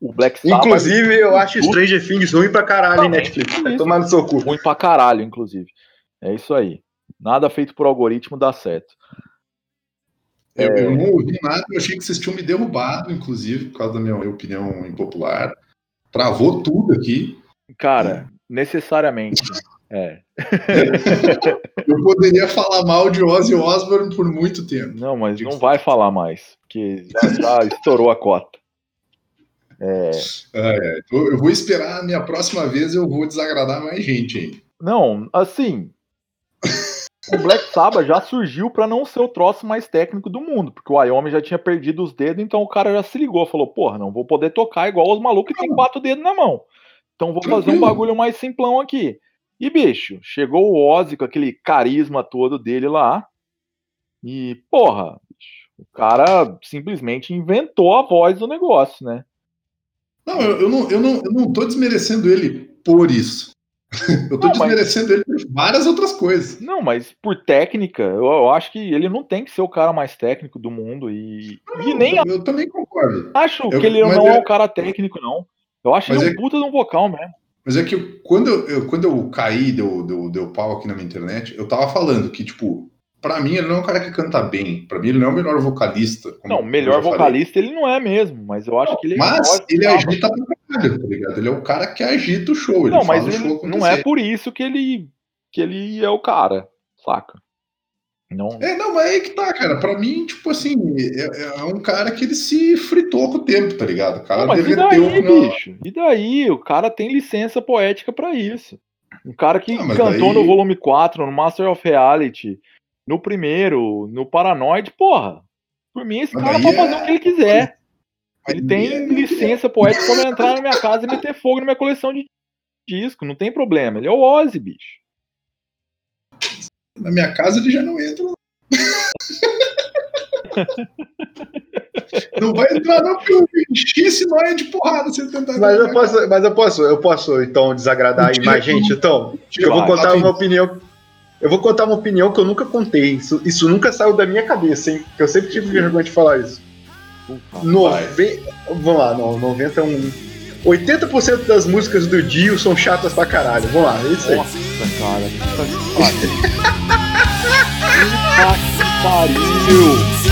o Black Sabbath. Inclusive, eu acho Stranger Things ruim pra caralho, Também, Netflix. Vai tomar no seu cu. Ruim pra caralho, inclusive. É isso aí. Nada feito por algoritmo dá certo. Eu, É. eu não ouvi nada, eu achei que vocês tinham me derrubado, inclusive, por causa da minha opinião impopular. Travou tudo aqui. Cara, necessariamente. É. Eu poderia falar mal de Ozzy Osbourne por muito tempo. Não, mas não vai falar mais, porque já, já estourou a cota. É, eu, eu vou esperar a minha próxima vez, eu vou desagradar mais gente aí. Não, assim. O Black Sabbath já surgiu pra não ser o troço mais técnico do mundo, porque o Wyoming já tinha perdido os dedos, então o cara já se ligou, falou: porra, não vou poder tocar igual os malucos que tem quatro dedos na mão. Então vou fazer um Tranquilo. bagulho mais simplão aqui. E, bicho, chegou o Ozzy com aquele carisma todo dele lá. E, porra, bicho, o cara simplesmente inventou a voz do negócio, né? Não, eu, eu não, eu, não, eu não tô desmerecendo ele por isso. Eu tô Não, mas- desmerecendo ele por várias outras coisas. Não, mas por técnica, eu, eu acho que ele não tem que ser o cara mais técnico do mundo. E, e nem eu, eu também concordo. acho eu- que ele mas não é é- um cara técnico, não. Eu acho Mas ele um é- puta de um vocal mesmo. Mas é que quando eu, quando eu caí, deu, deu, deu pau aqui na minha internet, eu tava falando que, tipo, pra mim ele não é um cara que canta bem. Pra mim ele não é o melhor vocalista. Não, melhor já falei. vocalista ele não é mesmo, mas eu acho que ele Mas ele agita pra caralho, tá ligado? Ele é o cara que agita o show. Ele Não, mas ele show não é por isso que ele que ele é o cara, saca? Não. É, não, mas aí que tá, cara. Pra mim, tipo assim, é, é um cara que ele se fritou com o tempo, tá ligado? O cara Não, mas e derreteu daí, com uma- bicho? E daí? O cara tem licença poética pra isso. Um cara que Ah, cantou daí- no volume 4, no Master of Reality, no primeiro, no Paranoid, porra. Por mim, esse Mas cara daí pode fazer é- o que ele quiser. Ele tem licença poética pra entrar na minha casa e meter fogo na minha coleção de disco. Não tem problema. Ele é o Ozzy, bicho. Na minha casa ele já não entra. Não, não vai entrar, não, porque eu enchi esse nóia de porrada se ele tentar. Mas eu entrar. posso, mas eu posso, eu posso então desagradar aí mais gente, então. Eu vou contar uma opinião. Eu vou contar uma opinião que eu nunca contei. Isso, isso nunca saiu da minha cabeça, hein? Que eu sempre tive vergonha de falar isso. Nove... Vamos lá, não, 90 é um. 80% das músicas do Dio são chatas pra caralho. Vamos lá, é isso aí. Nossa, cara. Puta que pariu. Puta que pariu.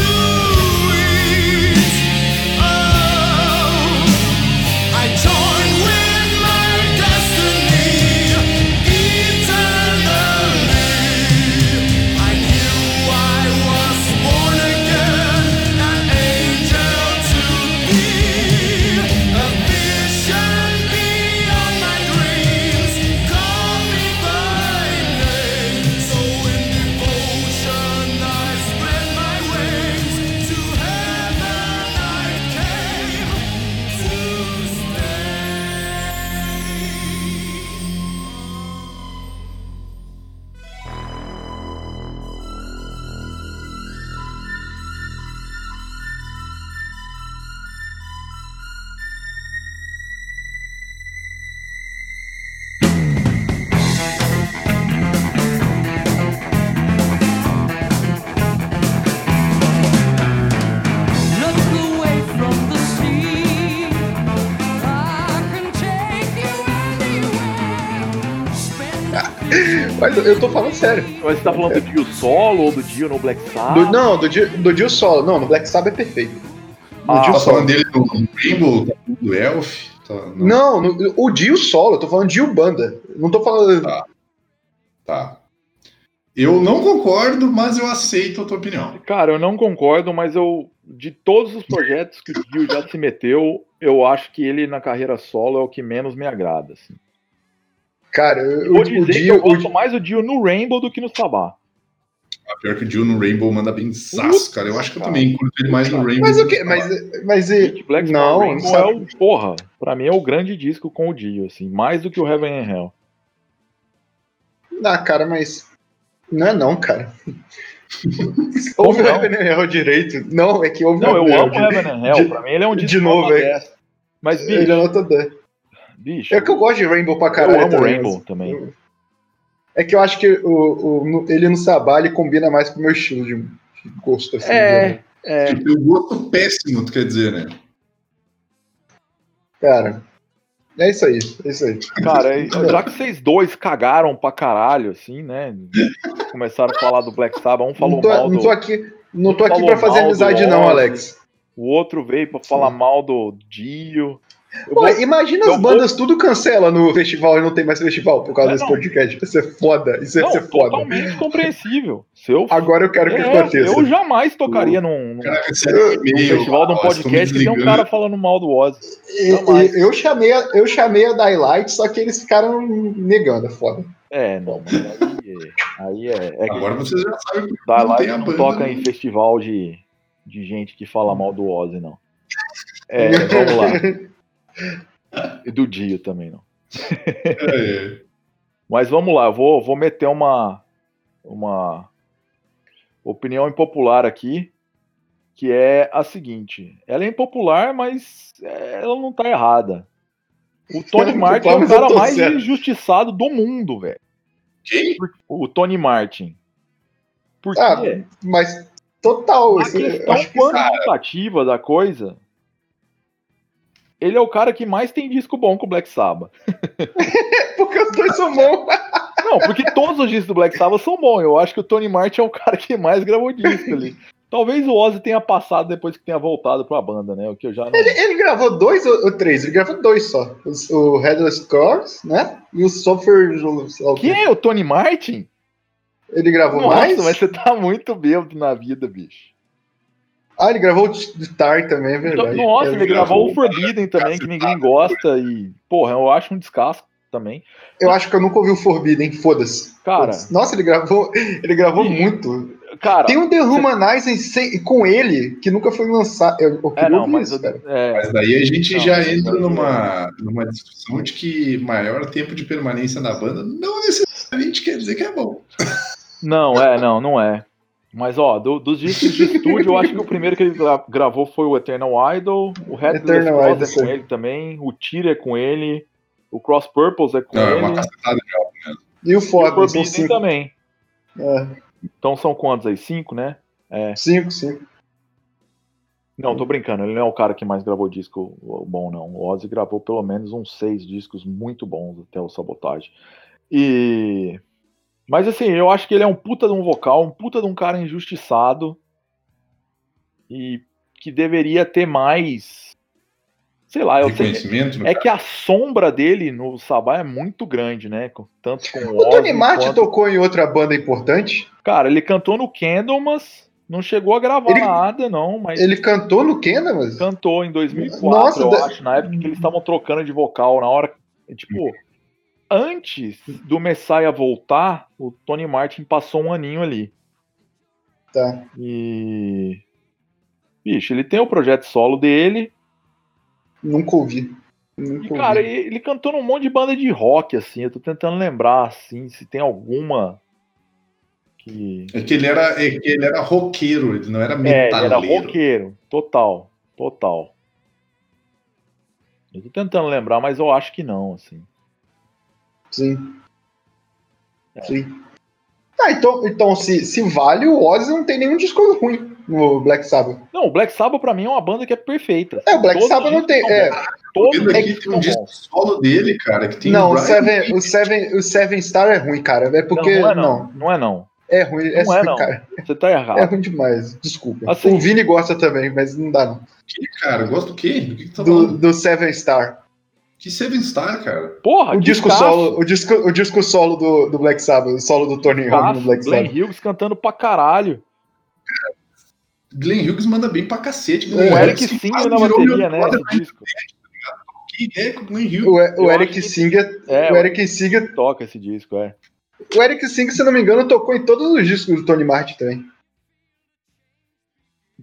Eu tô falando sério. Mas você tá falando do Dio solo ou do Dio no Black Sabbath? Do- não, do Dio, do Dio solo. Não, no Black Sabbath é perfeito. No Ah, Dio Tá solo. falando dele no Rainbow, do Elf? Tá, não. Não, no- o Dio solo, eu tô falando Dio banda. Não tô falando. Tá. Tá. Eu não concordo, mas eu aceito a tua opinião. Cara, eu não concordo, mas eu. De todos os projetos que o Dio já se meteu, eu acho que ele na carreira solo é o que menos me agrada. Assim. Cara, eu- Vou o, dizer o que Dio. eu o gosto Dio- mais do Dio no Rainbow do que no Sabá. Pior que o Dio no Rainbow manda bem zaço, cara. Eu acho que eu também curto ele mais no Rainbow. Mas o que que? Mas, mas e- Hit Black não, Rainbow é o. Porra, pra mim é o grande disco com o Dio, assim. Mais do que o Heaven and Hell. Ah, cara, mas. Não é não, cara. Ouve o? Heaven and Hell direito. Não, é que ouve Não, o eu Heaven amo and Hell. Heaven and Hell. de- pra mim ele é um de disco novo, nota é. 10. Mas, Ele é bicho, nota 10. Bicho É que eu gosto de Rainbow pra eu caralho. amo também, Rainbow mas- também. É que eu acho que o, o- no- ele no Sabá ele combina mais com o meu estilo de, de gosto. Assim, É. né? É, Tem um gosto péssimo, tu quer dizer, né? Cara, é isso aí. É isso aí. Cara, já que vocês dois cagaram pra caralho, assim, né? Começaram a falar do Black Sabbath, um falou Não tô, mal não do. tô aqui, não tô um aqui pra fazer amizade, não. Alex. O outro veio pra falar mal do Dio. Eu Pô, vou- imagina eu as bandas tudo cancela no festival e não tem mais festival por causa É, desse não. podcast. Isso é foda. Isso Não, ser foda. totalmente compreensível. Se eu, Agora eu quero que É, aconteça. eu jamais tocaria num, num Caraca, e-mail, festival de um podcast que tem um cara falando mal do Ozzy. E- Jamais. e- eu, chamei a, eu chamei a Daylight, só que eles ficaram negando, é foda. É, não, aí, aí é, é que Agora vocês já sabem que da não não toca em festival de, de gente que fala mal do Ozzy, não. É, vamos lá. E do Dio também, não. É, Mas vamos lá, vou, vou meter uma, uma opinião impopular aqui, que é a seguinte: ela é impopular, mas é, ela não tá errada. O Tony Martin é o palmas eu cara mais certo. injustiçado do mundo, velho. Quem? O Tony Martin. Por quê? Ah, Mas total. A questão que quantitativa da coisa, ele é o cara que mais tem disco bom com o Black Sabbath. porque os dois são bons. Não, porque todos os discos do Black Sabbath são bons. Eu acho que o Tony Martin é o cara que mais gravou disco ali. Talvez o Ozzy tenha passado depois que tenha voltado pra banda, né? O que eu já não. Ele gravou dois ou, três? Ele gravou dois só. Os- O Headless Corps, né? E o Software. Quem é o Tony Martin? Ele gravou Nossa, mais? mas você tá muito bêbado na vida, bicho. Ah, ele gravou o Star também, é verdade. Nossa, É, ele gravou o Forbidden também, que ninguém gosta. E, porra, eu acho um descasco também. Eu acho que eu nunca ouvi o Forbidden, foda-se. Cara, Foda-se. Nossa, ele gravou, ele gravou Sim. muito. cara. Tem um The Humanizer sem- com ele, que nunca foi lançado. Eu, eu É, não, mas. isso, cara. É, Mas daí a gente Não, já não, entra não. numa, numa discussão de que maior tempo de permanência na banda não necessariamente quer dizer que é bom. Não, é, não, não é. Mas, ó, do- dos discos de estúdio, eu acho que o primeiro que ele gra- gravou foi o Eternal Idol, o Headless Cross é com ele também, o Tyr é com ele, o Cross Purples é com Não, é ele, uma cacetada de E o e o Forbidden, são Forbidden cinco. também. É, Então são quantos aí? Cinco, né? É. cinco, cinco. Não, tô brincando, ele não é o cara que mais gravou disco bom, não. O Ozzy gravou pelo menos uns seis discos muito bons até o Sabotage. E. Mas assim, eu acho que ele é um puta de um vocal, um puta de um cara injustiçado. E que deveria ter mais. Sei lá, eu sei. É que a sombra dele no Sabá é muito grande, né? Tanto com o O Tony Martin quanto- tocou em outra banda importante? Cara, ele cantou no Candlemas, não chegou a gravar Ele- nada, não, mas. Ele cantou no Kenda, mas. cantou em 2004, Nossa, eu da- acho, na época que eles estavam trocando de vocal, na hora, tipo, antes do Messiah voltar, o Tony Martin passou um aninho ali. Tá. E bicho, ele tem o projeto solo dele, Nunca ouvi. e Nunca cara, ouvi. ele ele cantou num monte de banda de rock assim, eu tô tentando lembrar assim, se tem alguma que É que ele era, é que ele era roqueiro, ele não era É, ele era metaleiro. roqueiro, total, total. Eu tô tentando lembrar, mas eu acho que não, assim. Sim. É. Sim. Ah, então, então se, se vale, o Ozzy não tem nenhum disco ruim no Black Sabbath. Não, o Black Sabbath pra mim é uma banda que é perfeita. É, o Black Todos Sabbath não tem. É, os aqui discos tem um disco solo dele, cara, que tem não, o Brian Seven, o, Seven, o Seven Star é ruim, cara. É porque. não, não é não, não. Não é não. é ruim. É, Não é assim, não. cara. Você tá É errado. ruim demais. Desculpa. Assim- o Vini gosta também, mas não dá, não. Que, cara, gosta do quê? Do que, que tá Do, do Seven Star. Que Seven Star, cara. Porra, O disco solo, o disco, o disco solo do, do Black Sabbath, o solo do Tony Hawk no descasso, Black Glenn Sabbath. Hughes cantando pra caralho. Glenn Hughes manda bem pra cacete. O Glenn É, Eric Hughes Singer na bateria, né? Que ideia com o Glenn Hughes. O, o Eu Eric que- Singer, É, o Eric Singer, toca esse disco, é. o Eric Singer, se eu não me engano, tocou em todos os discos do Tony Martin também.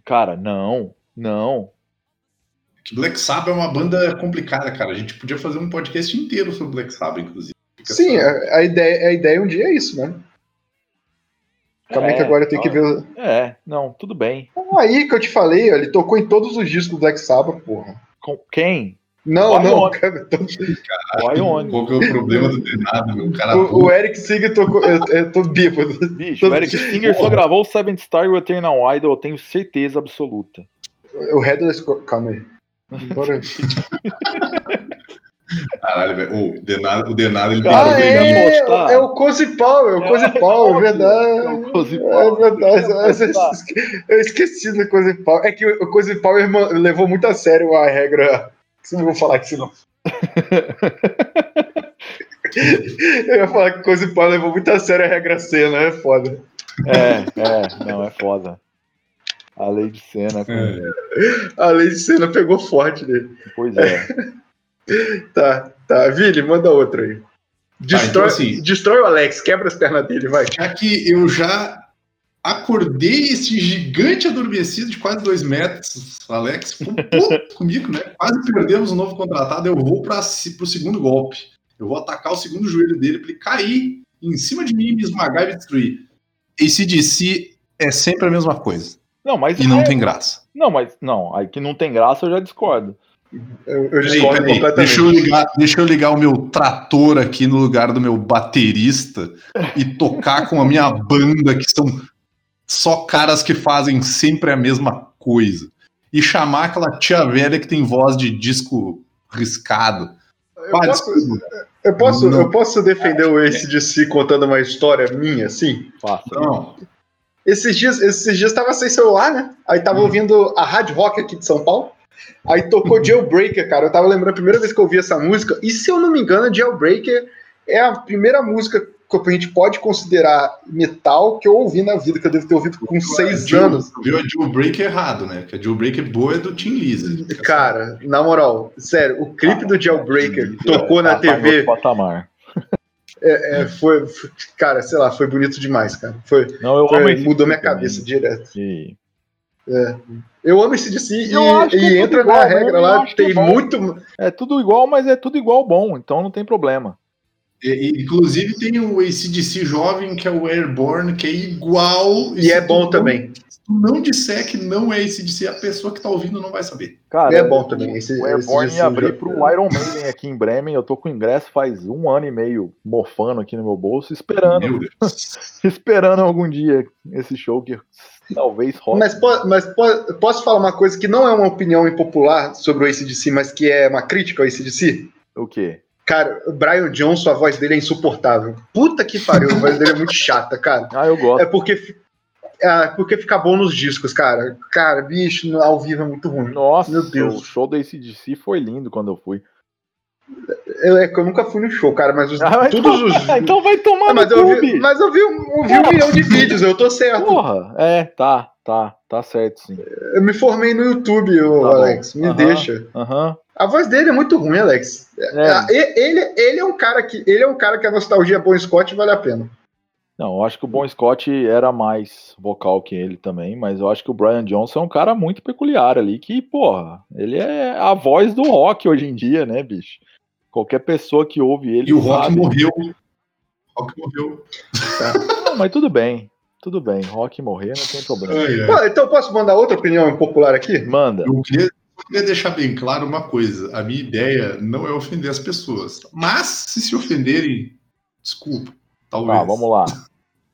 Cara, não, não. Que Black Sabbath é uma banda complicada, cara. A gente podia fazer um podcast inteiro sobre Black Sabbath, inclusive. Fica Sim, só- a, a ideia, a ideia um dia é isso, né? Também É, que agora tem que ó, ver. É, não, tudo bem. Aí que eu te falei, ó, ele tocou em todos os discos do Black Sabbath, porra. Com quem? Não, não, cara. tô- O Ione. Qual que é o problema do Denado, meu? O cara O, o Eric Singer tocou. Eu, eu tô bêbado. Bicho, o Eric Singer só gravou o Seventh Star e o Eternal Idol, eu tenho certeza absoluta. O Headless. Calma aí. Bora. Caralho, velho. O Denado, o Denado ele Cara, Ah, é, mostrar. é o Cozy Power, é o Cozy Power, é verdade. É o Cozy É verdade. Eu esqueci do Cozy Power. É que o ma- levou muito a sério a regra. Não vou falar aqui, não. Eu ia falar que o Cozy Power levou muito a sério a regra C, né? É foda. É, é, não, é foda. A lei de cena, É. A lei de cena pegou forte dele. pois é. Tá, tá. Vini, manda outra aí. Destrói, então, assim- destrói o Alex, quebra as pernas dele, vai. Já que eu já acordei esse gigante adormecido de quase dois metros, Alex, ficou um pouco comigo, né? Quase perdemos o novo contratado. Eu vou para o segundo golpe. Eu vou atacar o segundo joelho dele para ele cair em cima de mim, me esmagar e me destruir. ACDC é sempre a mesma coisa. Não, mas E não é- tem graça. Não, mas não, aí que não tem graça eu já discordo. Eu, eu discordo peraí, completamente. deixa, eu ligar, deixa eu ligar o meu trator aqui no lugar do meu baterista e tocar com a minha banda, que são só caras que fazem sempre a mesma coisa. E chamar aquela tia velha que tem voz de disco riscado. Eu Vai, posso, eu, posso, eu posso defender o ACDC contando uma história minha, assim? Não, Esses dias, esses dias tava sem celular, né? Aí tava ouvindo a Hard Rock aqui de São Paulo. Aí tocou Jailbreaker, cara. Eu tava lembrando a primeira vez que eu ouvi essa música. E se eu não me engano, Jailbreaker é a primeira música que a gente pode considerar metal que eu ouvi na vida, que eu devo ter ouvido com seis Jill- anos. Viu a Jailbreak errado, né? Que a Jailbreak boa é do Tim Lizzy. Cara, na moral, sério, o clipe do Jailbreaker tocou na TV. patamar. É, foi, foi- cara, sei lá, foi bonito demais, cara. Foi, Não, eu foi- mudou minha também, cabeça direto. que- Eu amo esse DC e, e é entra igual na regra eu lá, é tem bom. muito. É tudo igual, mas é tudo igual bom, então não tem problema. E- e, inclusive tem o ACDC jovem, que é o Airborne, que é igual. E é bom também. Não disser que não é ACDC, a pessoa que tá ouvindo não vai saber. Cara, É bom também. Esse, O esse Airborne DC ia abrir já- pro Iron Maiden aqui em Bremen. Eu tô com o ingresso faz um ano e meio mofando aqui no meu bolso, esperando, Meu esperando algum dia esse show que talvez role. Mas, po- mas po- posso falar uma coisa que não é uma opinião impopular sobre o ACDC, mas que é uma crítica ao ACDC? O quê? Cara, o Brian Johnson, a voz dele é insuportável. Puta que pariu, a voz dele é muito chata, cara. Ah, eu gosto. É porque, é porque fica bom nos discos, cara. Cara, bicho, ao vivo é muito ruim. Nossa, Meu Deus. o show da ACDC foi lindo quando eu fui. Eu, é que eu nunca fui no show, cara, mas os- Ah, mas todos então, os. então vai tomar É, mas no eu clube. vi, mas eu vi, um- vi um milhão de vídeos, eu tô certo. Porra, é, tá, tá, tá certo sim. Eu me formei no YouTube, ô, Tá bom. Alex. Me Aham. deixa. Aham. A voz dele é muito ruim, Alex. É. Ah, e- Ele, ele é um cara que ele é um cara que a nostalgia Bon Scott vale a pena. Não, eu acho que o Bon Scott era mais vocal que ele também, mas eu acho que o Brian Johnson é um cara muito peculiar ali, que, porra, ele é a voz do rock hoje em dia, né, bicho? Qualquer pessoa que ouve ele E o Rock sabe. morreu. O Rock morreu. Não, mas tudo bem, tudo bem. Rock morrer não tem problema. Ai, ai. Pô, então eu posso mandar outra opinião popular aqui? Manda. Eu queria, eu queria deixar bem claro uma coisa. A minha ideia não é ofender as pessoas. Mas, se se ofenderem, desculpa. Talvez. Tá, vamos lá.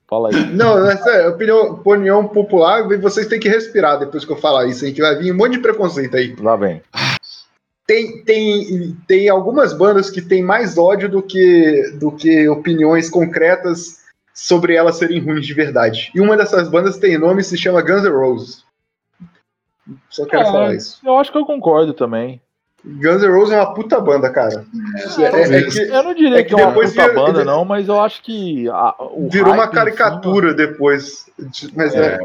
Fala aí. Não, essa é opinião, opinião popular, vocês têm que respirar depois que eu falar isso, hein, que vai vir um monte de preconceito aí. Lá vem. Tem, tem, tem algumas bandas que têm mais ódio do que, do que opiniões concretas sobre elas serem ruins de verdade. E uma dessas bandas tem nome e se chama Guns N' Roses. Só quero É. falar isso. Eu acho que eu concordo também. Guns N' Roses é uma puta banda, cara. É, é talvez. que Eu não diria É que, que é uma depois puta banda, não, mas eu acho que. a- o virou uma em cima- caricatura depois. Mas é,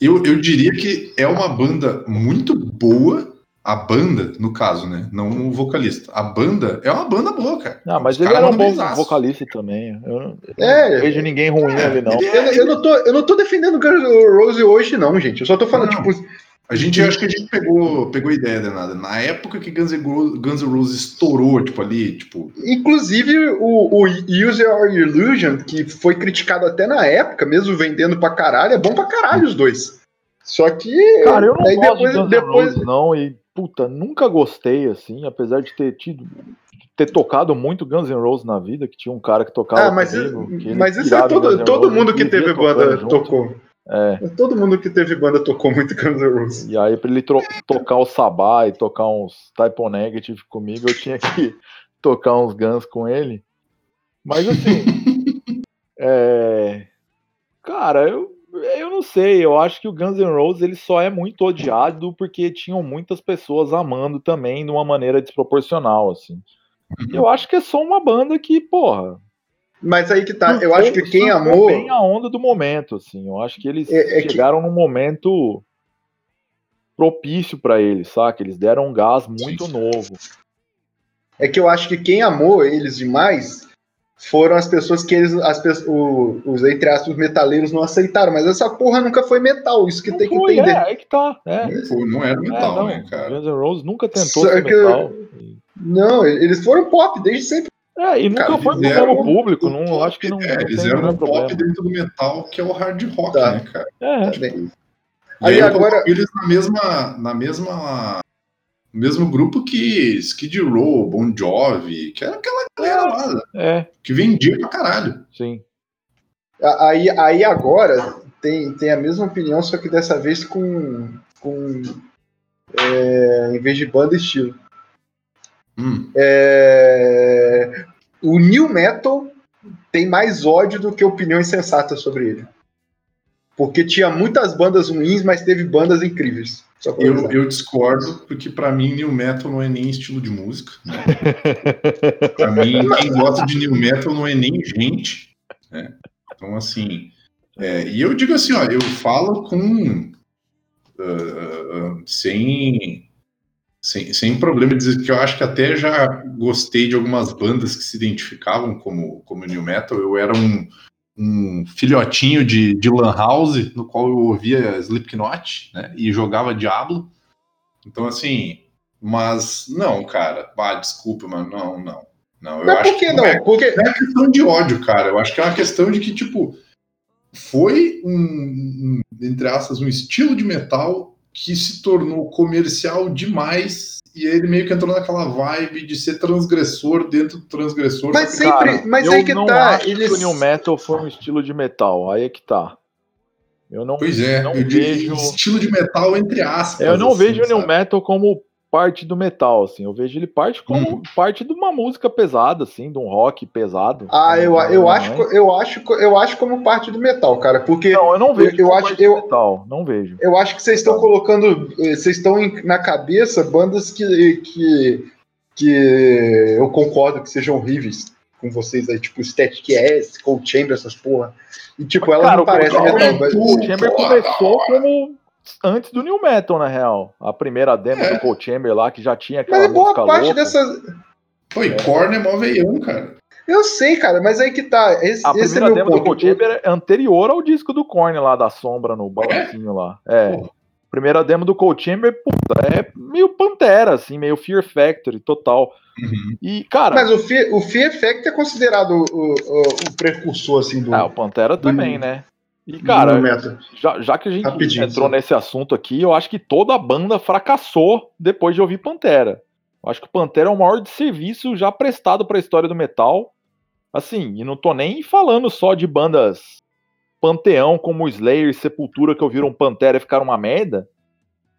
Eu, eu diria que é uma banda muito boa. A banda, no caso, né? Não o vocalista. A banda é uma banda boa, cara. Ah, mas Os ele era um mandam bom benzaço. vocalista também. Eu não, eu É. não vejo ninguém ruim ali, não. É- eu não tô, eu não tô defendendo Guns N' Roses hoje, não, gente. Eu só tô falando, Não. tipo, A gente acho que a gente pegou, pegou a ideia danada. Na época que Guns N' Roses estourou, tipo, ali, tipo, Inclusive, o, o Use Your Illusion, que foi criticado até na época, mesmo vendendo pra caralho, é bom pra caralho os dois. Só que. Cara, eu não aí gosto depois, de Guns N' depois Roses, não, e puta, nunca gostei, assim, apesar de ter tido. ter tocado muito Guns N' Roses na vida, que tinha um cara que tocava Ah, mas, comigo, mas isso é todo, todo mundo que teve banda junto. tocou. É, Todo mundo que teve banda tocou muito Guns N' Roses. e aí pra ele tocar o Sabá e tocar uns Type O Negative comigo, eu tinha que tocar uns Guns com ele. Mas assim, é... cara, eu, eu não sei, eu acho que o Guns N' Roses ele só é muito odiado porque tinham muitas pessoas amando também de uma maneira desproporcional, assim. Eu acho que é só uma banda que, porra. Mas aí que tá, eu acho que quem amou. bem a onda do momento, assim. Eu acho que eles É- é que- chegaram num momento propício pra eles, saca? Eles deram um gás muito novo. É que eu acho que quem amou eles demais foram as pessoas que eles, as, o- os, entre aspas, metaleiros não aceitaram. Mas essa porra nunca foi metal, isso que Não tem que foi, entender. é, aí que tá. É, não, foi- não era É, metal, não, né, cara? Guns N' Roses nunca tentou Só ser que- metal. Não, eles foram pop desde sempre. É, e nunca Cara, foi eles pro eram mesmo público. Não, pop, acho que não, é, não eram um pop problema. dentro do metal, que é o hard rock, Tá. né, cara? É, Tudo bem. Aí eu agora- eles na mesma, na mesma O mesmo grupo que Skid Row, Bon Jovi, que era aquela galera lá, É, que vendia pra caralho. sim. Aí, aí agora tem, tem a mesma opinião, só que dessa vez com. com é, em vez de banda estilo. Hum, É, o New Metal tem mais ódio do que opiniões sensatas sobre ele. Porque tinha muitas bandas ruins, mas teve bandas incríveis. Eu, eu discordo, porque pra mim New Metal não é nem estilo de música. Né? pra mim, quem gosta de New Metal não é nem gente. né? Então, assim. é, e eu digo assim, ó, eu falo com. ah, ah, sem, sem, sem problema dizer que eu acho que até já gostei de algumas bandas que se identificavam como, como New Metal. Eu era um, um filhotinho de, de Lan House, no qual eu ouvia Slipknot, né? E jogava Diablo. Então, assim, mas não, cara. Ah, desculpa, mas não, não. Não, eu Mas acho por que não é- não? Porque não é questão de ódio, cara. Eu acho que é uma questão de que, tipo, foi um, um, entre aspas, um estilo de metal que se tornou comercial demais e ele meio que entrou naquela vibe de ser transgressor dentro do transgressor. Mas sempre- cara, mas eu aí que não tá, acho eles- que o New Metal foi um estilo de metal. Aí é que tá. Eu não, Pois é, não eu vejo. estilo de metal entre aspas. Eu não assim, vejo o New? Metal como parte do metal, assim. Eu vejo ele parte como Hum. parte de uma música pesada, assim, de um rock pesado. Ah, eu, Como eu, a acho, eu, acho, eu acho como parte do metal, cara. Porque Não, eu não vejo eu- eu acho- eu- metal. Não vejo. eu acho que vocês estão colocando. eh, Vocês estão na cabeça bandas que, que, que eu concordo que sejam horríveis com vocês aí, tipo Static S, Cold Chamber, essas porra. E tipo, elas Cara, não Cold metal. Mas- O Cold Chamber começou como antes do New Metal, na real. A primeira demo É. do Cold Chamber lá, que já tinha aquela Mas boa música parte louca. dessas. Pô, e Korn é mó veião, cara. Eu sei, cara, mas aí que tá. Esse, A esse é primeira meu demo ponto. do Cold Chamber é anterior ao disco do Korn lá, da sombra no balancinho lá. É. Porra. Primeira demo do Cold Chamber, puta, é meio Pantera, assim, meio Fear Factory total. Uhum. E, cara, Mas o Fear, o Fear Effect é considerado o, o, o precursor, assim, do, ah, o Pantera do- também, né? E, cara, já, já que a gente Rapidinho, entrou só. nesse assunto aqui, eu acho que toda a banda fracassou depois de ouvir Pantera. Eu acho que o Pantera é o maior de serviço já prestado para a história do metal. Assim, e não tô nem falando só de bandas panteão como Slayer e Sepultura que ouviram Pantera e ficaram uma merda.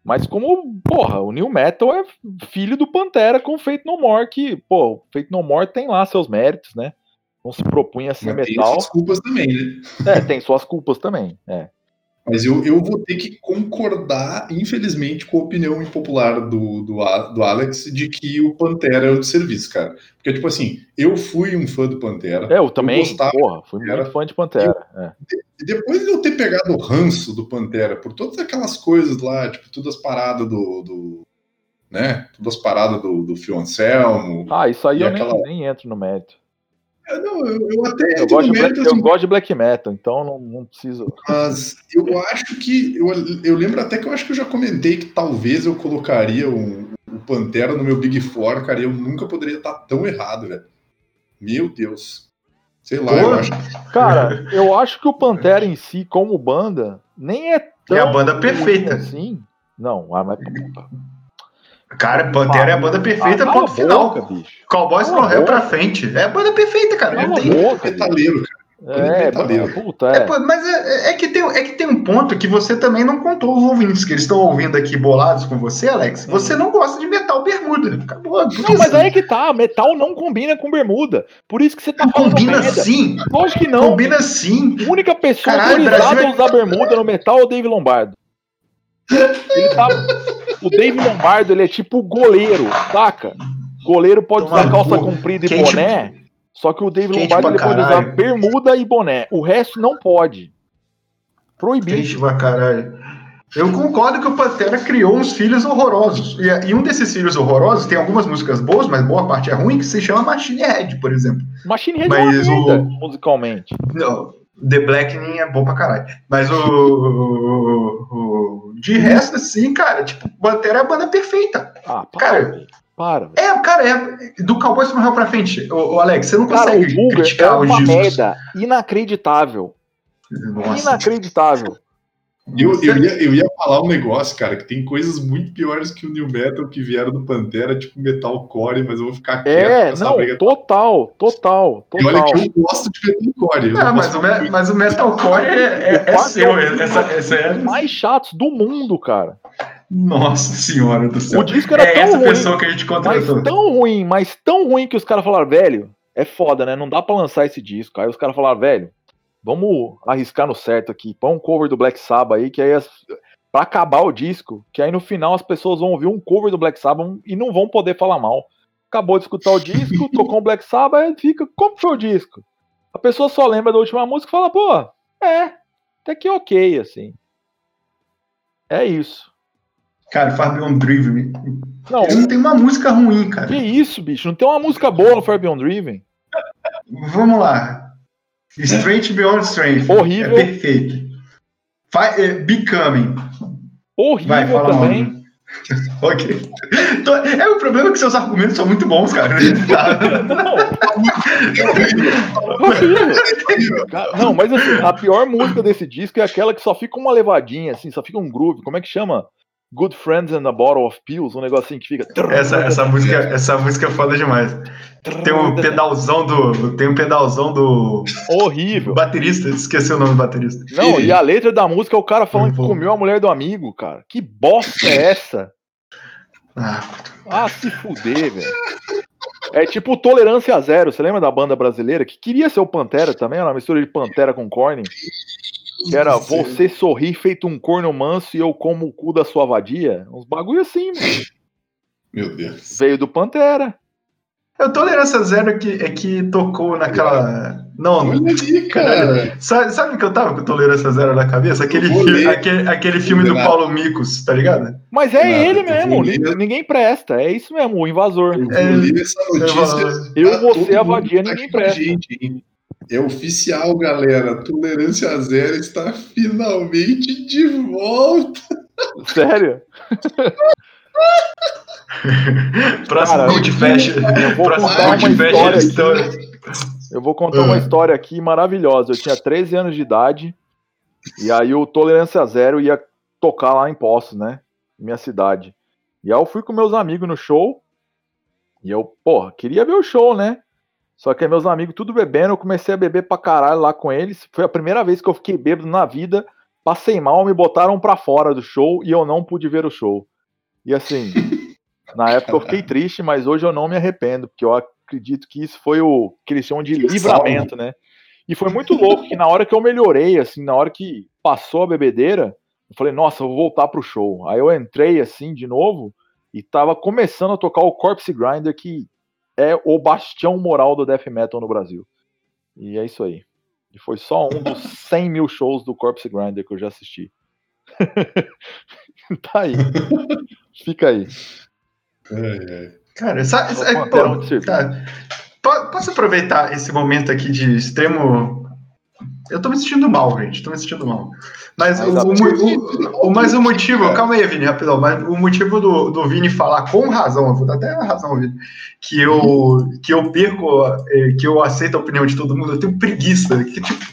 Mas como, porra, o New Metal é filho do Pantera com o Fate No More, que, pô, o Fate No More tem lá seus méritos, né? Não se propunha a ser Mas tem metal. essas culpas também, né? É, tem suas culpas também. É. Mas eu, eu vou ter que concordar, infelizmente, com a opinião impopular do, do, do Alex de que o Pantera é o de serviço, cara. Porque, tipo assim, eu fui um fã do Pantera. É, eu também, gostava porra, fui muito fã de Pantera. é. E depois de eu ter pegado o ranço do Pantera por todas aquelas coisas lá, tipo, todas as paradas do. do né? Todas as paradas do, do Fio Anselmo. Ah, isso aí eu aquela- nem, nem entro no mérito. É, Não, eu, eu até Eu gosto, de mérito, black, eu assim, gosto de black metal, então não, não preciso. Mas eu acho que. Eu, eu lembro até que eu acho que eu já comentei que talvez eu colocaria o, o Pantera no meu Big Four, cara, e eu nunca poderia estar tão errado, velho. Meu Deus. Sei lá, eu acho. Cara, eu acho que o Pantera em si, como banda, nem é tão É a banda perfeita. assim. Não, ah, mas. Cara, Pantera é a banda perfeita, Ah, ponto final. boca, bicho. Cowboys boca. pra frente. É a banda perfeita, cara. Cala Não tem- boca. Metaleiro, cara. É, Metaleiro. puta, É, é. mas é, é que tem, é que tem um ponto que você também não contou os ouvintes, que eles estão ouvindo aqui bolados com você, Alex. Você não gosta de metal bermuda. Acabou. Hum. Não, mas aí é que tá, metal não combina com bermuda. Por isso que você tá falando Combina merda. sim. Lógico que não. Combina sim. A única pessoa Caralho, autorizada é- a usar bermuda no metal é o Dave Lombardo. Ele tá... O Dave Lombardo, ele é tipo goleiro, saca? Goleiro pode Toma usar calça comprida e Quente- boné, só que o Dave quente Lombardo ele pode usar bermuda e boné. O resto não pode. Proibido. Triste pra caralho. Eu concordo que o Pantera criou uns filhos horrorosos. E, e um desses filhos horrorosos tem algumas músicas boas, mas boa parte é ruim, que se chama Machine Head, por exemplo. Machine Head Mas é o- musicalmente. Não, The Blackening é bom pra caralho. Mas o, o- o- De resto, assim, cara, tipo, Pantera é a banda perfeita. Ah, para, Cara. Para, velho. É, cara, é. Do Cowboys Real pra frente. Ô, Alex, você não Cara, consegue o é criticar os uma discos. merda inacreditável. Nossa. Inacreditável. Eu, eu, ia, eu ia falar um negócio, cara, que tem coisas muito piores que o New Metal que vieram do Pantera, tipo metalcore, mas eu vou ficar quieto. É, essa não, briga. total, total, E olha total. que eu gosto de metalcore. Não, mas, o, me- mas o metalcore é, é, é seu. é Essa, essa é... dos mais chatos do mundo, cara. Nossa senhora do céu. O disco era é tão essa ruim, pessoa que a gente Mas contratou. tão ruim, mas tão ruim que os caras falaram, velho, é foda, né? Não dá pra lançar esse disco. Aí os caras falaram, velho, vamos arriscar no certo aqui. Põe um cover do Black Sabbath aí, que aí as... pra acabar o disco, que aí no final as pessoas vão ouvir um cover do Black Sabbath e não vão poder falar mal. Acabou de escutar o disco, tocou um Black Sabbath, aí fica, como foi o disco? A pessoa só lembra da última música e fala, pô, é, até que ok, assim. É isso. Cara, Fabian Driven. Não, não tem uma música ruim, cara. que isso, bicho? Não tem uma música boa no Far Beyond Driven? Vamos lá. Strength Beyond Strength. Horrível. É perfeito. É, Becoming. Horrível Vai, fala também. ok. É o problema que seus argumentos são muito bons, cara. Cara, Não, mas assim, a pior música desse disco é aquela que só fica uma levadinha, assim, só fica um groove. Como é que chama? Good Friends and a Bottle of Pills, um negocinho que fica. essa, essa, música, essa música é foda demais. Tem um pedalzão do. Tem um pedalzão do, do Horrível. baterista. Esqueci o nome do baterista. Não, e a letra da música é o cara falando que Uhum. comeu a mulher do amigo, cara. Que bosta é essa? Ah, Ah, se fuder, velho. É tipo Tolerância Zero. Você lembra da banda brasileira que queria ser o Pantera também? Era uma mistura de Pantera com Corny. Que era você sorrir feito um corno manso e eu como o cu da sua vadia. Uns bagulho assim, mano. Meu Deus. Veio do Pantera. eu Tolerância Zero é que, é que tocou naquela. Não, ali, cara. Sabe, sabe que eu tava com Tolerância Zero na cabeça? Aquele, Eu fi- aquele, aquele filme do. Paulo Micos, tá ligado? Mas é Nada, ele eu mesmo. ler. Ninguém presta. É isso mesmo, o invasor. Eu É, vou ler essa notícia. Eu, você, todo a vadia, tá ninguém presta. gente? É oficial, galera. Tolerância zero está finalmente de volta. Sério? Próximo Cara, Gold Fest. Eu vou Próximo contar uma história. Eu vou contar uma Ah. história aqui maravilhosa. Eu tinha 13 anos de idade. E aí o Tolerância Zero ia tocar lá em Poços, né? Minha cidade. E aí eu fui com meus amigos no show. E eu, porra, queria ver o show, né? Só que meus amigos tudo bebendo, eu comecei a beber pra caralho lá com eles. Foi a primeira vez que eu fiquei bêbado na vida. Passei mal, me botaram pra fora do show e eu não pude ver o show. E assim, na época eu fiquei triste, mas hoje eu não me arrependo, porque eu acredito que isso foi o que eles chamam de livramento, né? E foi muito louco que na hora que eu melhorei, assim, na hora que passou a bebedeira, eu falei, nossa, eu vou voltar pro show. Aí eu entrei assim de novo e tava começando a tocar o Corpse Grinder, que é o bastião moral do death metal no Brasil. E é isso aí. E foi só um dos 100 mil shows do Corpse Grinder que eu já assisti. tá aí. Fica aí. Cara, sabe, Só é, pô, tá. Po- Posso aproveitar esse momento aqui de extremo. Eu tô me sentindo mal, gente. Tô me sentindo mal. Mas, Mas o, o, o- mas o motivo. Calma aí, Vini, rapidão. Mas o motivo do, do Vini falar com razão, eu vou dar até a razão, Vini, que eu, que eu perco, eh, que eu aceito a opinião de todo mundo, eu tenho preguiça. Que, tipo,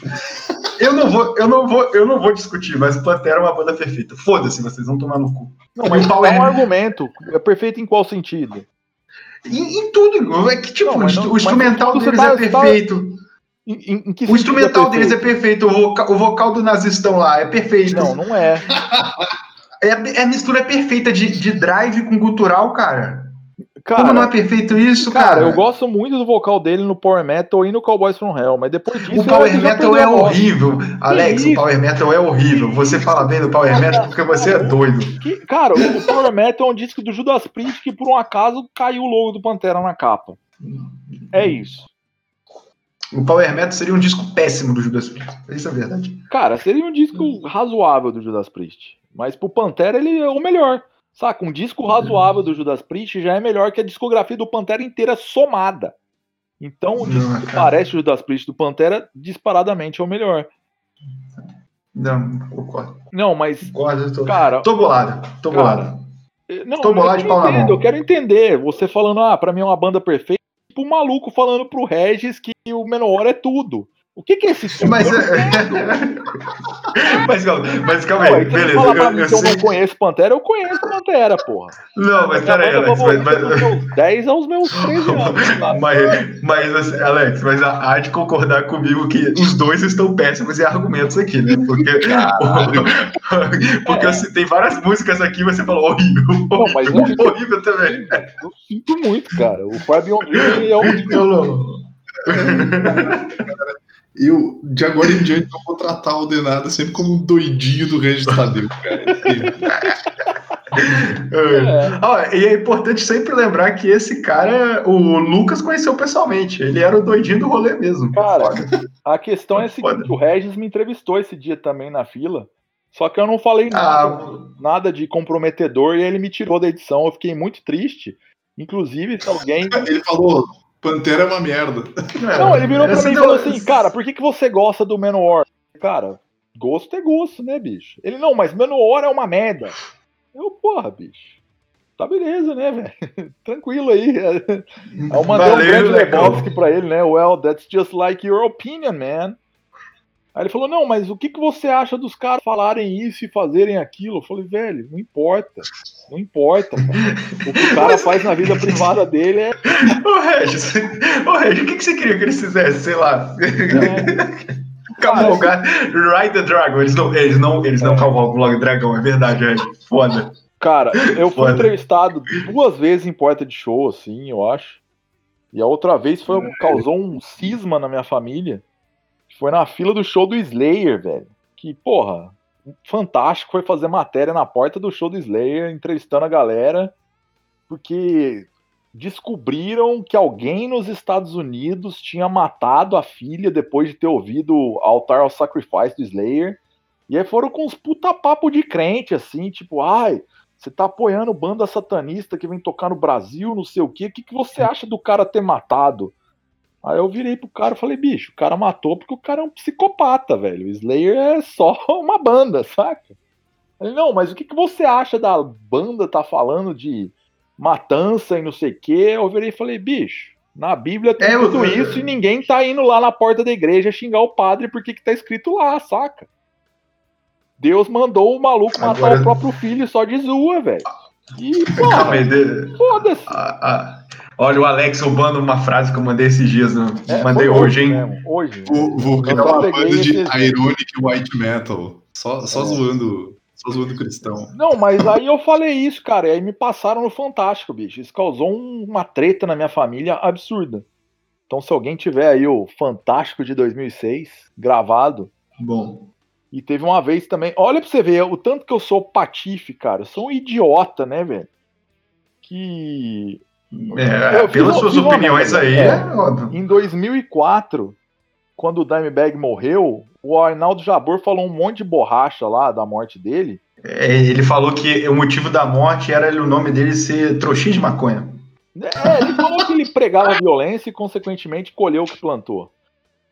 eu não vou, eu não vou, eu não vou discutir, mas o Pantera é uma banda perfeita. Foda-se, vocês vão tomar no cu. Não, mas dá um argumento. É perfeito em qual sentido? Em, em tudo, é que tipo, Não, não- o instrumental deles tá- é você tá- perfeito. Em, em- O instrumental deles é perfeito? o vocal, o vocal do nazistão lá é perfeito. Não, não é. É, é a mistura perfeita de, de drive com gutural, cara. Cara, Como não é perfeito isso, cara, cara? eu gosto muito do vocal dele no Power Metal e no Cowboys from Hell, mas depois disso. O Power Metal é horrível. Alex, o Power Metal é horrível. Você fala bem do Power Metal porque você é doido. Que- cara, o Power Metal é um disco do Judas Priest que por um acaso caiu o logo do Pantera na capa. É isso. O Power Metal seria um disco péssimo do Judas Priest. Isso é verdade. Cara, seria um disco razoável do Judas Priest. Mas pro Pantera ele é o melhor. Saca? Um disco razoável do Judas Priest já é melhor que a discografia do Pantera inteira somada. Então o disco Não, que parece o Judas Priest do Pantera disparadamente é o melhor. Não, concordo. Não, mas, Concordo. eu Tô, cara, tô bolado. Tô Cara, bolado. eh, não, tô bolado eu de pau entendo. Eu quero entender. Você falando, ah, pra mim é uma banda perfeita. Tipo um maluco falando pro Regis que o Menor é tudo. O que, que é esse tipo? Mas, é- mas, calma, mas calma aí, você beleza. fala pra Eu, mim eu que eu sei. não conheço Pantera, eu conheço Pantera, porra. Não, mas peraí, Alex. Mas, dos mas, meus 10 aos meus 13 anos. sabe? mas, mas, assim, Alex, mas há de concordar comigo que os dois estão péssimos em argumentos aqui, né? Porque, porque eu citei várias músicas aqui e você falou horrível. Não, mas horrível, eu- horrível também. Eu sinto muito, cara. O Dream é horrível. Eu não. Eu, de agora em diante, eu vou tratar o Denada sempre como um doidinho do Regis Tadeu, cara. É. Ó, e é importante sempre lembrar que esse cara, o Lucas conheceu pessoalmente. Ele era o doidinho do rolê mesmo. Cara, Foda. a questão é a seguinte: o Regis me entrevistou esse dia também na fila. Só que eu não falei nada, Ah, nada de comprometedor e ele me tirou da edição. Eu fiquei muito triste. Inclusive, se alguém. Ele falou: Pantera é uma merda. Não, ele virou pra Essa mim e falou assim: Cara, por que, que você gosta do Manowar? Cara, gosto é gosto, né, bicho? Ele, não, mas Manowar é uma merda. Eu, porra, bicho. Tá beleza, né, velho? Tranquilo aí. Eu mandei um Valeu, grande. Lebowski pra ele, né? Well, that's just like your opinion, man. Aí ele falou, não, mas o que, que você acha dos caras falarem isso e fazerem aquilo? Eu falei, velho, não importa. Não importa, cara. O que o cara faz na vida privada dele é. Ô, Regis, ô, Regis, o que, que você queria que eles fizessem? Sei lá. é Cavalgar, Ride the Dragon. Eles não, eles não, eles não É. cavalgam logo dragão, é verdade, Regis. Foda. Cara, eu fui Foda. entrevistado duas vezes em porta de show, assim, eu acho. E a outra vez foi, causou um cisma na minha família. Foi na fila do show do Slayer, velho. Que, porra, fantástico foi fazer matéria na porta do show do Slayer, entrevistando a galera, porque descobriram que alguém nos Estados Unidos tinha matado a filha depois de ter ouvido o Altar of Sacrifice do Slayer. E aí foram com uns puta papo de crente, assim, tipo, ai, você tá apoiando banda satanista que vem tocar no Brasil, não sei o quê. O que, que você acha do cara ter matado? Aí eu virei pro cara e falei, bicho, o cara matou porque o cara é um psicopata, velho. O Slayer é só uma banda, saca? Ele, não, mas o que, que você acha da banda tá falando de matança e não sei o quê? Eu virei e falei, bicho, na Bíblia tem É, tudo eu- isso e ninguém tá indo lá na porta da igreja xingar o padre porque que tá escrito lá, saca? Deus mandou o maluco matar Agora- o próprio filho só de zoa, velho. E, aí. porra, de- foda-se. ah, ah. Olha o Alex roubando uma frase que eu mandei esses dias. Né? É, mandei hoje, hein? mesmo, hoje. Vou, vou criar uma banda de ironic white metal. Só, só É. zoando. Só zoando cristão. Não, mas aí eu falei isso, cara, e aí me passaram no Fantástico, bicho. Isso causou um- uma treta na minha família absurda. Então, se alguém tiver aí o Fantástico de 2006 gravado, Bom. e teve uma vez também. Olha pra você ver o tanto que eu sou patife, cara. Eu sou um idiota, né, velho? Que. É, Eu fiz pelas suas opiniões aí, é. é óbvio. Em 2004, quando o Dimebag morreu, o Arnaldo Jabor falou um monte de borracha lá da morte dele. É, ele falou que o motivo da morte era o nome dele ser trouxinha de maconha. É, ele falou que ele pregava violência e, consequentemente, colheu o que plantou.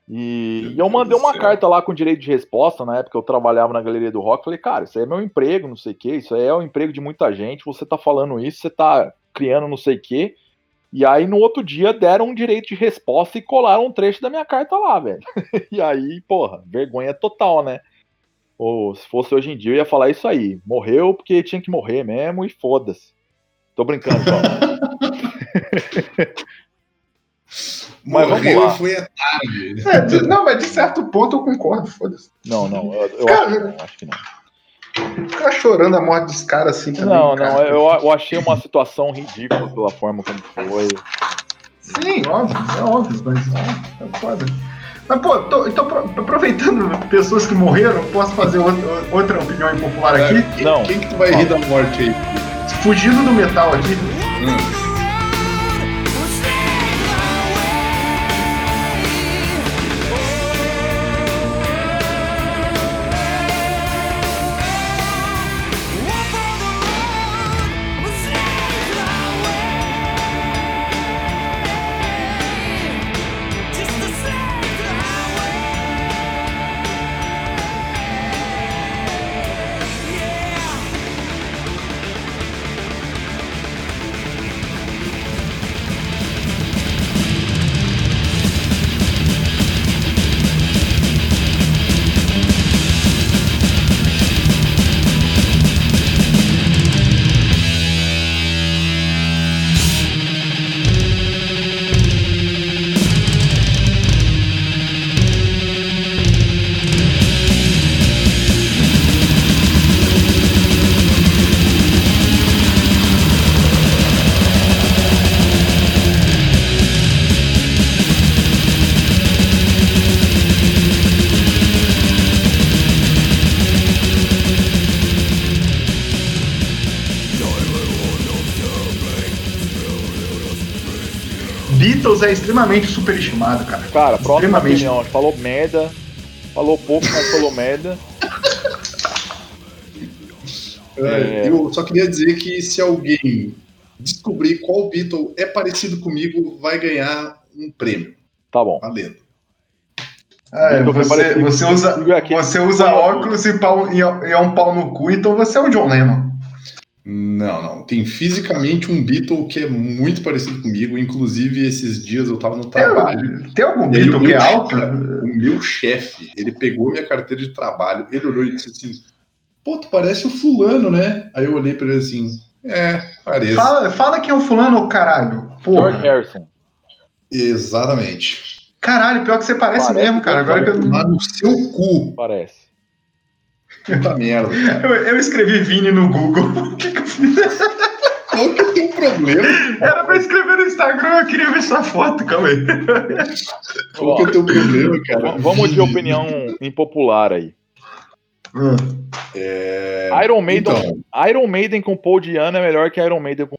E, e eu mandei uma carta lá com direito de resposta, na época eu trabalhava na Galeria do Rock, falei, cara, isso aí é meu emprego, não sei o quê, isso aí é o emprego de muita gente, você tá falando isso, você tá criando não sei o quê. E aí, no outro dia, deram um direito de resposta e colaram um trecho da minha carta lá, velho. E aí, porra, vergonha total, né? Ou se fosse hoje em dia, eu ia falar isso aí. Morreu porque tinha que morrer mesmo e foda-se. Tô brincando, Paulo. Mas vamos Morreu lá. e foi é tarde. É, não, mas de certo ponto eu concordo, foda-se. Não, não, eu, eu Cara, acho, não, acho que não. Ficar chorando a morte dos caras assim também. Não, cara. não, eu, eu achei uma situação ridícula pela forma como foi. Sim, óbvio, é óbvio, mas é, é foda. Mas, pô, tô, então, pro- aproveitando pessoas que morreram, posso fazer outra, outra opinião impopular aqui? Quem, Não. quem que tu vai rir da morte aí? Fugindo do metal aqui, É extremamente superestimado, cara. Cara, próxima opinião. Falou merda. Falou pouco, mas falou merda. É, É. Eu só queria dizer que se alguém descobrir qual Beatle é parecido comigo, vai ganhar um prêmio. Tá bom. Valendo. Ah, foi você, você usa, é você usa óculos e, pau, é- e é um pau no cu, então você é o John Lennon. Não, não. Tem fisicamente um Beatle que é muito parecido comigo. Inclusive, esses dias eu tava no trabalho. Tem, tem algum Beatle o que é meu alto? chefe- O meu chefe, ele pegou minha carteira de trabalho, ele olhou e disse assim: Pô, tu parece o fulano, né? Aí eu olhei pra ele assim: É, parece. Fala, fala quem é o fulano, caralho. George Porra. Harrison. Exatamente. Caralho, pior que você parece, Parece mesmo, cara. Agora que eu, Lá no seu cu, Parece. Puta merda. eu, eu escrevi Vini no Google. O que, que eu fiz? Qual que é o teu problema? Era pra escrever no Instagram, eu queria ver sua foto, calma aí. Qual que é o teu problema, cara? V- Vamos de opinião impopular aí. Hum. É... Iron Maiden, Então, Iron Maiden com Paul Diano é melhor que Iron Maiden com.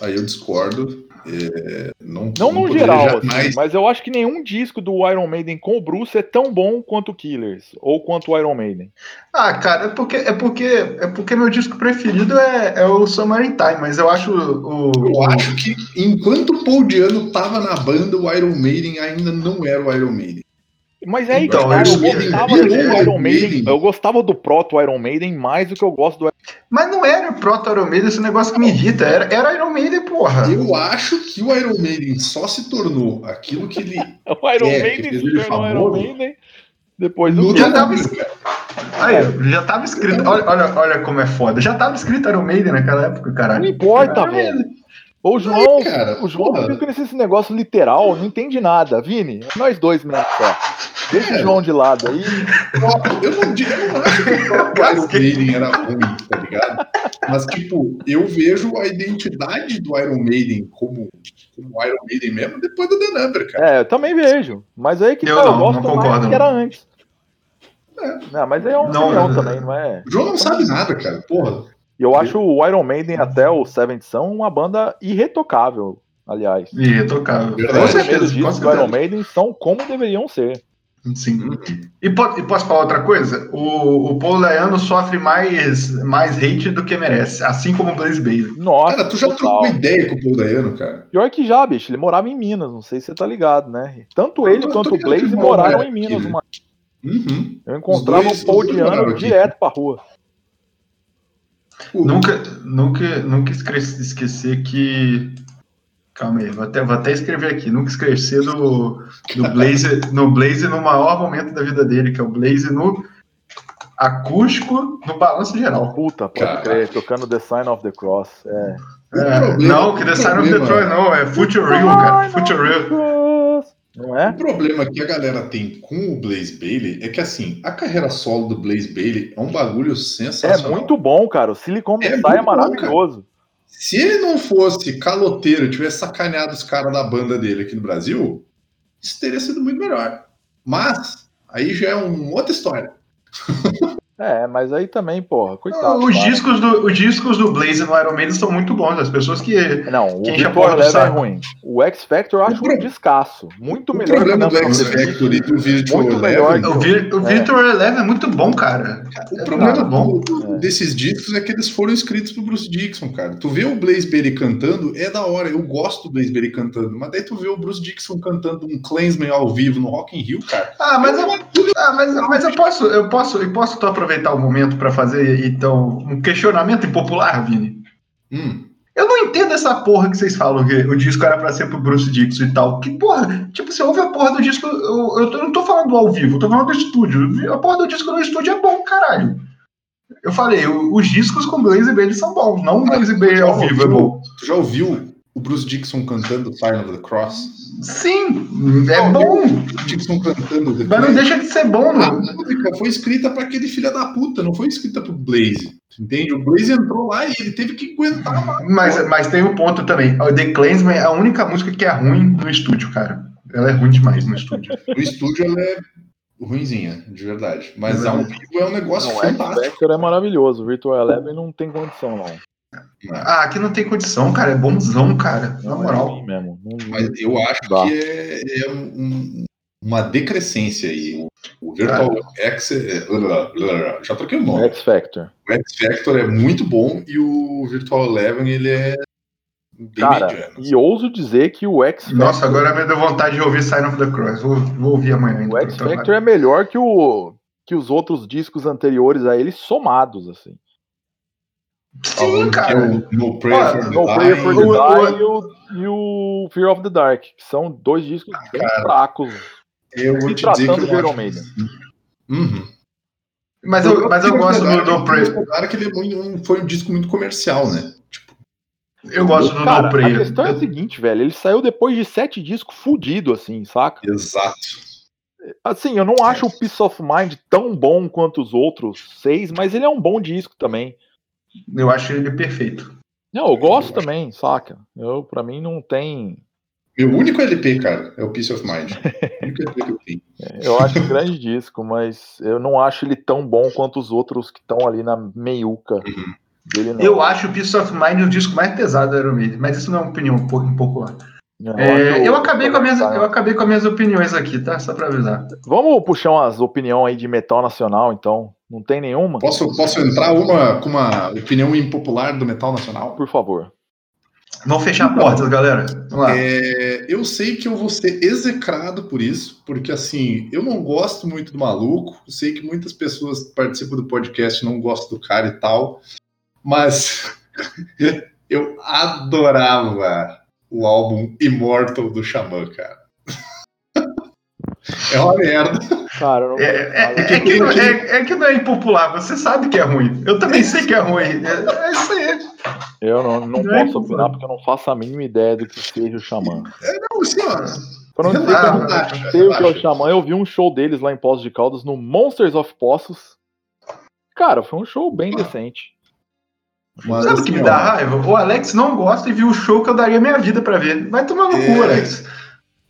Aí eu discordo. É, Não, Não no poderia geral, assim, jamais- mas eu acho que nenhum disco do Iron Maiden com o Bruce é tão bom quanto o Killers ou quanto o Iron Maiden. Ah, cara, é porque, é porque, é porque meu disco preferido é, é o Summer Time, mas eu acho o. Eu o- acho que enquanto o Paul Diano tava na banda, o Iron Maiden ainda não era o Iron Maiden. Mas é aí que Então, tá, eu- eu gostava do Iron Iron Maiden, eu gostava do proto Iron Maiden mais do que eu gosto do Mas não era o Proto Iron Maiden esse negócio que me irrita. Era, era Iron Maiden, porra. Eu acho que o Iron Maiden só se tornou aquilo que ele O Iron É, que Maiden se tornou Iron. Maiden depois do Já tava escrito. Aí, já tava escrito. Olha, olha, olha como é foda. Já tava escrito Iron Maiden naquela época, Não caralho. importa, Iron velho. Maiden. O João, cara, o João porra. fica nesse negócio literal, não entende nada. Vini, é nós dois mesmo só. Deixa o João de lado aí. Eu não, digo- eu não acho que o próprio Iron Maiden era ruim, tá ligado? Mas, tipo, eu vejo a identidade do Iron Maiden como, como Iron Maiden mesmo depois do The Number, cara. É, eu também vejo. Mas aí que Eu tá, eu não, gosto não mais concordo, do que era antes. Não, mas aí é uma Não, não. também, não é? O João não sabe nada, cara. Porra. E eu acho o Iron Maiden até o Seventh Son uma banda irretocável, aliás. Verdade. Com Os primeiros certeza, com discos do Iron. Maiden são como deveriam ser. Sim. E, po- e posso falar outra coisa? O, o Paul Dayano sofre mais, mais hate do que merece, assim como o Blaze Bailey. Nossa, Cara, tu já total. trocou ideia com o Paul Dayano, cara? Pior que já, bicho, ele morava em Minas, não sei se você tá ligado, né? Tanto ele quanto o Blaze moraram mora em Minas. uma- Uhum. Eu encontrava dois- o Paul os aqui. direto pra rua. Pô, Nunca, nunca, nunca esquecer, que. Calma aí, vou até, vou até escrever aqui. Nunca esquecer do, do Blaze, no Blaze no maior momento da vida dele, que é o Blaze no acústico no balanço geral. Puta, pode Cara. crer, tocando The Sign of the Cross. É. É, problema- não, que The Sign of problema- Detroit não, é Future Real, cara. Future Real. Não O é? problema que a galera tem com o Blaze Bailey é que, assim, a carreira solo do Blaze Bailey é um bagulho É sensacional. muito bom, cara. O Silicon É é muito bom, maravilhoso. Se ele não fosse caloteiro, tivesse sacaneado os caras da banda dele aqui no Brasil, isso teria sido muito melhor. Mas, aí já é uma outra história. É, mas aí também, porra, coitado. Os cara. discos, do, os discos do Blaze no Iron Maiden são muito bons. As pessoas que. Não, o Quem já Victor porra do Eleven é ruim. O X Factor eu acho pro- um descasso. Muito O melhor problema que do o X Factor e do Virtual Muito melhor Eleven, O, o É. Victor Eleven é muito bom, cara. o É problema muito bom. do- É. desses discos é que eles foram escritos pro Bruce Dixon, cara. Tu vê o Blaze Bailey cantando, é da hora. Eu gosto do Blaze Bailey cantando, mas daí tu vê o Bruce Dixon cantando um Clansman ao vivo no Rock in Rio, cara. Ah, mas eu, ah, mas, mas eu posso, eu posso, eu posso então aproveitar o momento para fazer então um questionamento impopular, Vini. Hum. Eu não entendo essa porra que vocês falam que o disco era pra ser pro Bruce Dixon e tal. Que porra? Tipo, você ouve a porra do disco. Eu, eu não tô falando do ao vivo, eu tô falando do estúdio. A porra do disco no estúdio é bom, caralho. Eu falei, os discos com Blaze Bailey são bons, não o Blaze Bailey ao vivo é bom. Tu já ouviu o Bruce Dixon cantando Sign of the Cross? Sim, é bom, O Dixon cantando The mas não deixa de ser bom, A não. música foi escrita para aquele filho da puta, não foi escrita pro Blaze. Entende? O Blaze entrou lá e ele teve que aguentar. lá. Mas, mas tem um ponto também. O The Clansman é a única música que é ruim no estúdio, cara. Ela é ruim demais no estúdio. No estúdio ela é ruinzinha, de verdade. Mas É ao verdade. vivo é um negócio Não, o fantástico. Factor é maravilhoso. O Virtual Eleven não tem condição, não. Ah, aqui não tem condição, cara. É bonzão, cara. Na é moral. ruim mesmo. Não- Mas eu acho Dá. que é, é um- uma decrescência aí. O, o Virtual X é, blá, blá, blá, já troquei o nome. X Factor. O X Factor é muito bom e o Virtual Eleven ele é bem Cara, mediano. e ouso dizer que o X Factor, Nossa, agora me deu vontade de ouvir Sign of the Cross. Vou, vou ouvir amanhã ainda. o X Factor é melhor que, o, que os outros discos anteriores a ele somados, assim. Sim, cara. o No Prayer for the No Prayer for the Dying. o- Die e o, e o Fear of the Dark, que são dois discos bem cara, fracos. Eu vou se te dizer que tratando eu Iron acho Maiden. Uhum. Mas eu, mas eu gosto do No Prayer. Claro que ele é foi um disco muito comercial, né? Tipo, Eu gosto do Cara, No a Prayer. questão é a seguinte, velho, ele saiu depois de sete discos fudido, assim, saca? exato. Assim, eu não acho o Peace of Mind tão bom quanto os outros seis, mas ele é um bom disco também. Eu acho ele perfeito. Não, eu gosto também, saca? Eu, pra mim, não tem. Meu único LP, cara, é o Peace of Mind. O único LP que eu tenho. Eu acho um grande disco, mas eu não acho ele tão bom quanto os outros que estão ali na meiuca dele, não. Eu acho o Peace of Mind o disco mais pesado do Iron Maiden, mas isso não é uma opinião um pouco impopular. Eu É, acho- eu, acabei com as minhas, eu acabei com as minhas opiniões aqui, tá? Só pra avisar. Vamos puxar umas opiniões aí de metal nacional, então. Não tem nenhuma? Posso, posso entrar uma, com uma opinião impopular do metal nacional? Por favor. Vamos fechar portas, galera. Vamos lá. É, eu sei que eu vou ser execrado por isso, porque assim, eu não gosto muito do maluco, eu sei que muitas pessoas que participam do podcast não gostam do cara e tal, mas eu adorava o álbum Immortal do Xamã, cara. É uma merda. Cara, não É, é- é que não, é- é que não é impopular, você sabe que é ruim. Eu também sei que é ruim. É, é isso aí. Eu não, não Não é posso opinar porque eu não faço a mínima ideia do que seja o Xamã. Não, assim, ó, Pra não dizer que eu não sei o que é o. Xamã, eu vi um show deles lá em Poços de Caldas no Monsters of Poços. Cara, foi um show bem decente. Mas, Sabe o que assim, me dá raiva? O Alex não gosta e viu o show que eu daria minha vida pra ver. Vai tomar no É. cu, Alex.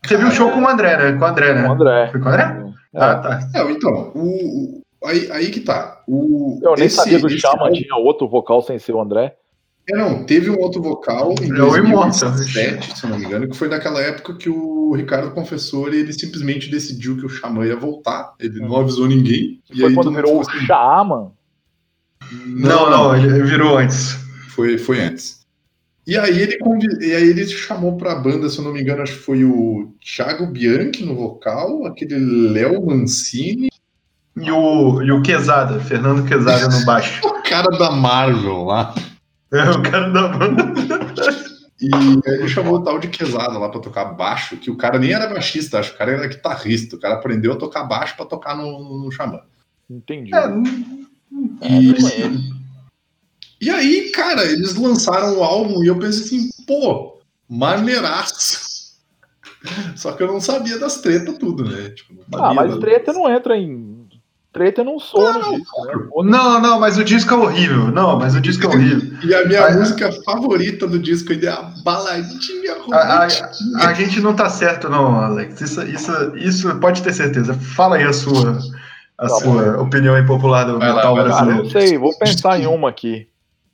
Você viu o show com o André, né? Com o André, né? O André. Foi com o André? É. Ah, tá. Não, então, o, o- aí, aí que tá. O, Eu nem esse- sabia do esse Xamã, álbum- tinha outro vocal sem ser o André. É, não, teve um outro vocal em É o Immortal. 2007, se eu não me engano, que foi naquela época que o Ricardo Confessor ele simplesmente decidiu que o Xamã ia voltar. Ele não avisou ninguém. E Foi aí quando virou o assim, Xaman. Não, não, ele virou antes. Foi, foi antes. E aí ele e aí ele chamou pra banda, se eu não me engano, acho que foi o Thiago Bianchi no vocal, aquele Léo Mancini, E o, e o Quesada, Fernando Quesada no baixo. o cara da Marvel lá. É o cara da banda. E aí ele chamou o tal de Quesada lá pra tocar baixo, que o cara nem era baixista, acho que o cara era guitarrista. O cara aprendeu a tocar baixo pra tocar no, no Xamã. Entendi. É, E, e aí, cara, eles lançaram o álbum e eu pensei assim, pô, maneiraço. Só que eu não sabia das tretas tudo, né? Tipo, não Ah, mas das- treta não entra em. Treta não soa no disco, né? Não, não, mas o disco é horrível. Não, mas o disco é horrível. E a minha Ah, música favorita do disco ainda é a baladinha A, a- romântica. a gente não tá certo, não, Alex. Isso, isso, isso pode ter certeza. Fala aí a sua, a Tá sua opinião impopular do Vai lá, metal lá. Cara, brasileiro. não sei, vou pensar em uma aqui.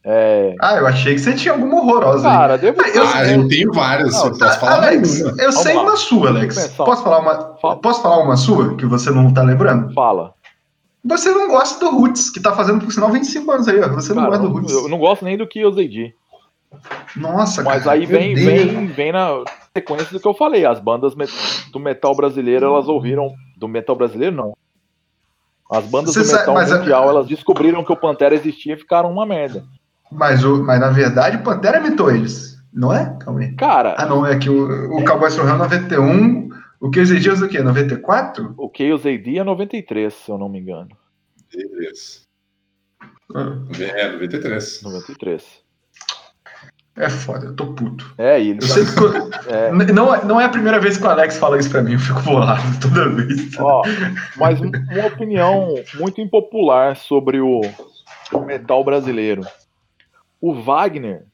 É. Ah, eu achei que você tinha alguma horrorosa. aí. Cara, devo eu- Ah, eu tenho várias, Não, eu posso falar Alex, uma. eu sei lá. uma sua, Alex. Posso falar uma, Fala. posso falar uma sua que você não tá lembrando? Fala. Você não gosta do Roots, que tá fazendo, por sinal, 25 anos aí, ó. Você não Cara, gosta do Roots. eu não gosto nem do que eu ZD. Nossa, Mas cara, aí vem, vem, vem na sequência do que eu falei. As bandas do metal brasileiro, elas ouviram. Do metal brasileiro, não. As bandas Você do sabe- metal mas a- mundial, elas descobriram que o Pantera existia e ficaram uma merda. Mas, o, mas na verdade, o Pantera imitou eles. Não é? Calma aí. Cara, Ah, não, é que o, o Cowboy Surrão 91. O que esses dias o quê? 94? o KOZD é 93, se eu não me engano. Beleza. Ah, É, 93. 93. É foda, eu tô puto. É, e ele Eu sempre fico- é, não, é- não é a primeira vez que o Alex fala isso pra mim, eu fico bolado toda vez. Ó, mas um- uma opinião muito impopular sobre o, o metal brasileiro. O Wagner,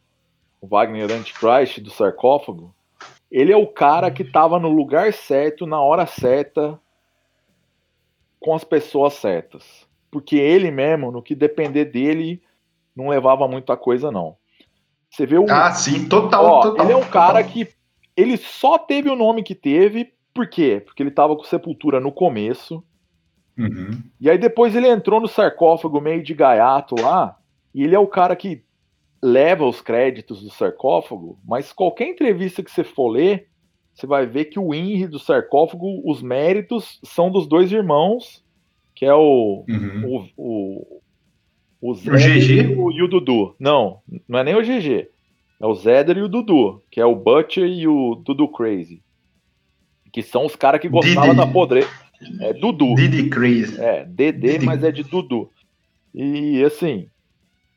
o Wagner Antichrist do sarcófago, ele é o cara que tava no lugar certo, na hora certa, com as pessoas certas. Porque ele mesmo, no que depender dele, não levava muita coisa, não. Você vê o. Ah, sim, total, Ó, total. ele é um total. cara que. Ele só teve o nome que teve. Por quê? Porque ele tava com Sepultura no começo. Uhum. E aí depois ele entrou no sarcófago meio de gaiato lá. E ele é o cara que leva os créditos do sarcófago. Mas qualquer entrevista que você for ler, você vai ver que o INRI do sarcófago, os méritos são dos dois irmãos, que é o. Uhum. O, o, o, GG? e o, e o Dudu. Não, não é nem o GG. É o Zeder e o Dudu, que é o Butcher e o Dudu Crazy. Que são os caras que gostavam Didi. da podre. É Dudu. Diddy Crazy. É, DD, Didi. mas é de Dudu. E assim,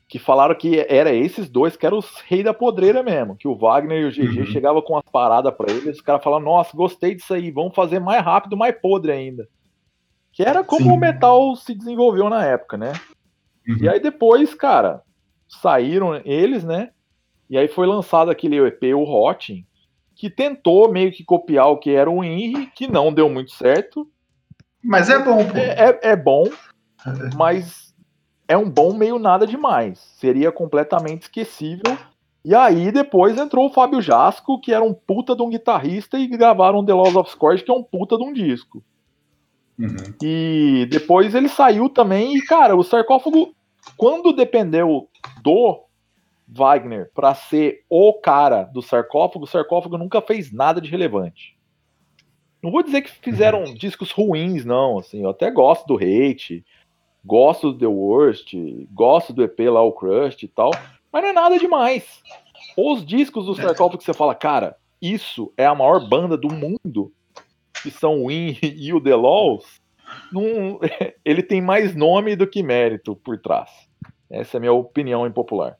que falaram que era esses dois que eram os reis da podreira mesmo. Que o Wagner e o GG Uhum. chegavam com umas paradas pra eles, os caras falavam, nossa, gostei disso aí, vamos fazer mais rápido, mais podre ainda. Que era como Sim. o metal se desenvolveu na época, né? Uhum. E aí depois, cara, saíram eles, né? E aí foi lançado aquele EP, o Rotting, que tentou meio que copiar o que era o Henry, que não deu muito certo. Mas é bom, pô. É, é- é bom, mas é um bom meio nada demais. Seria completamente esquecível. E aí depois entrou o Fábio Jasco, que era um puta de um guitarrista, e gravaram The Laws of Scourge, que é um puta de um disco. Uhum. E depois ele saiu também, e cara, o sarcófago, quando dependeu do Wagner pra ser o cara do sarcófago, o sarcófago nunca fez nada de relevante. Não vou dizer que fizeram discos ruins, não. Assim, eu até gosto do Hate, gosto do The Worst, gosto do EP lá, o Crust e tal, mas não é nada demais. Os discos do sarcófago que você fala, cara, isso é a maior banda do mundo, que são o In e o The Laws, não- ele tem mais nome do que mérito por trás. Essa é a minha opinião impopular.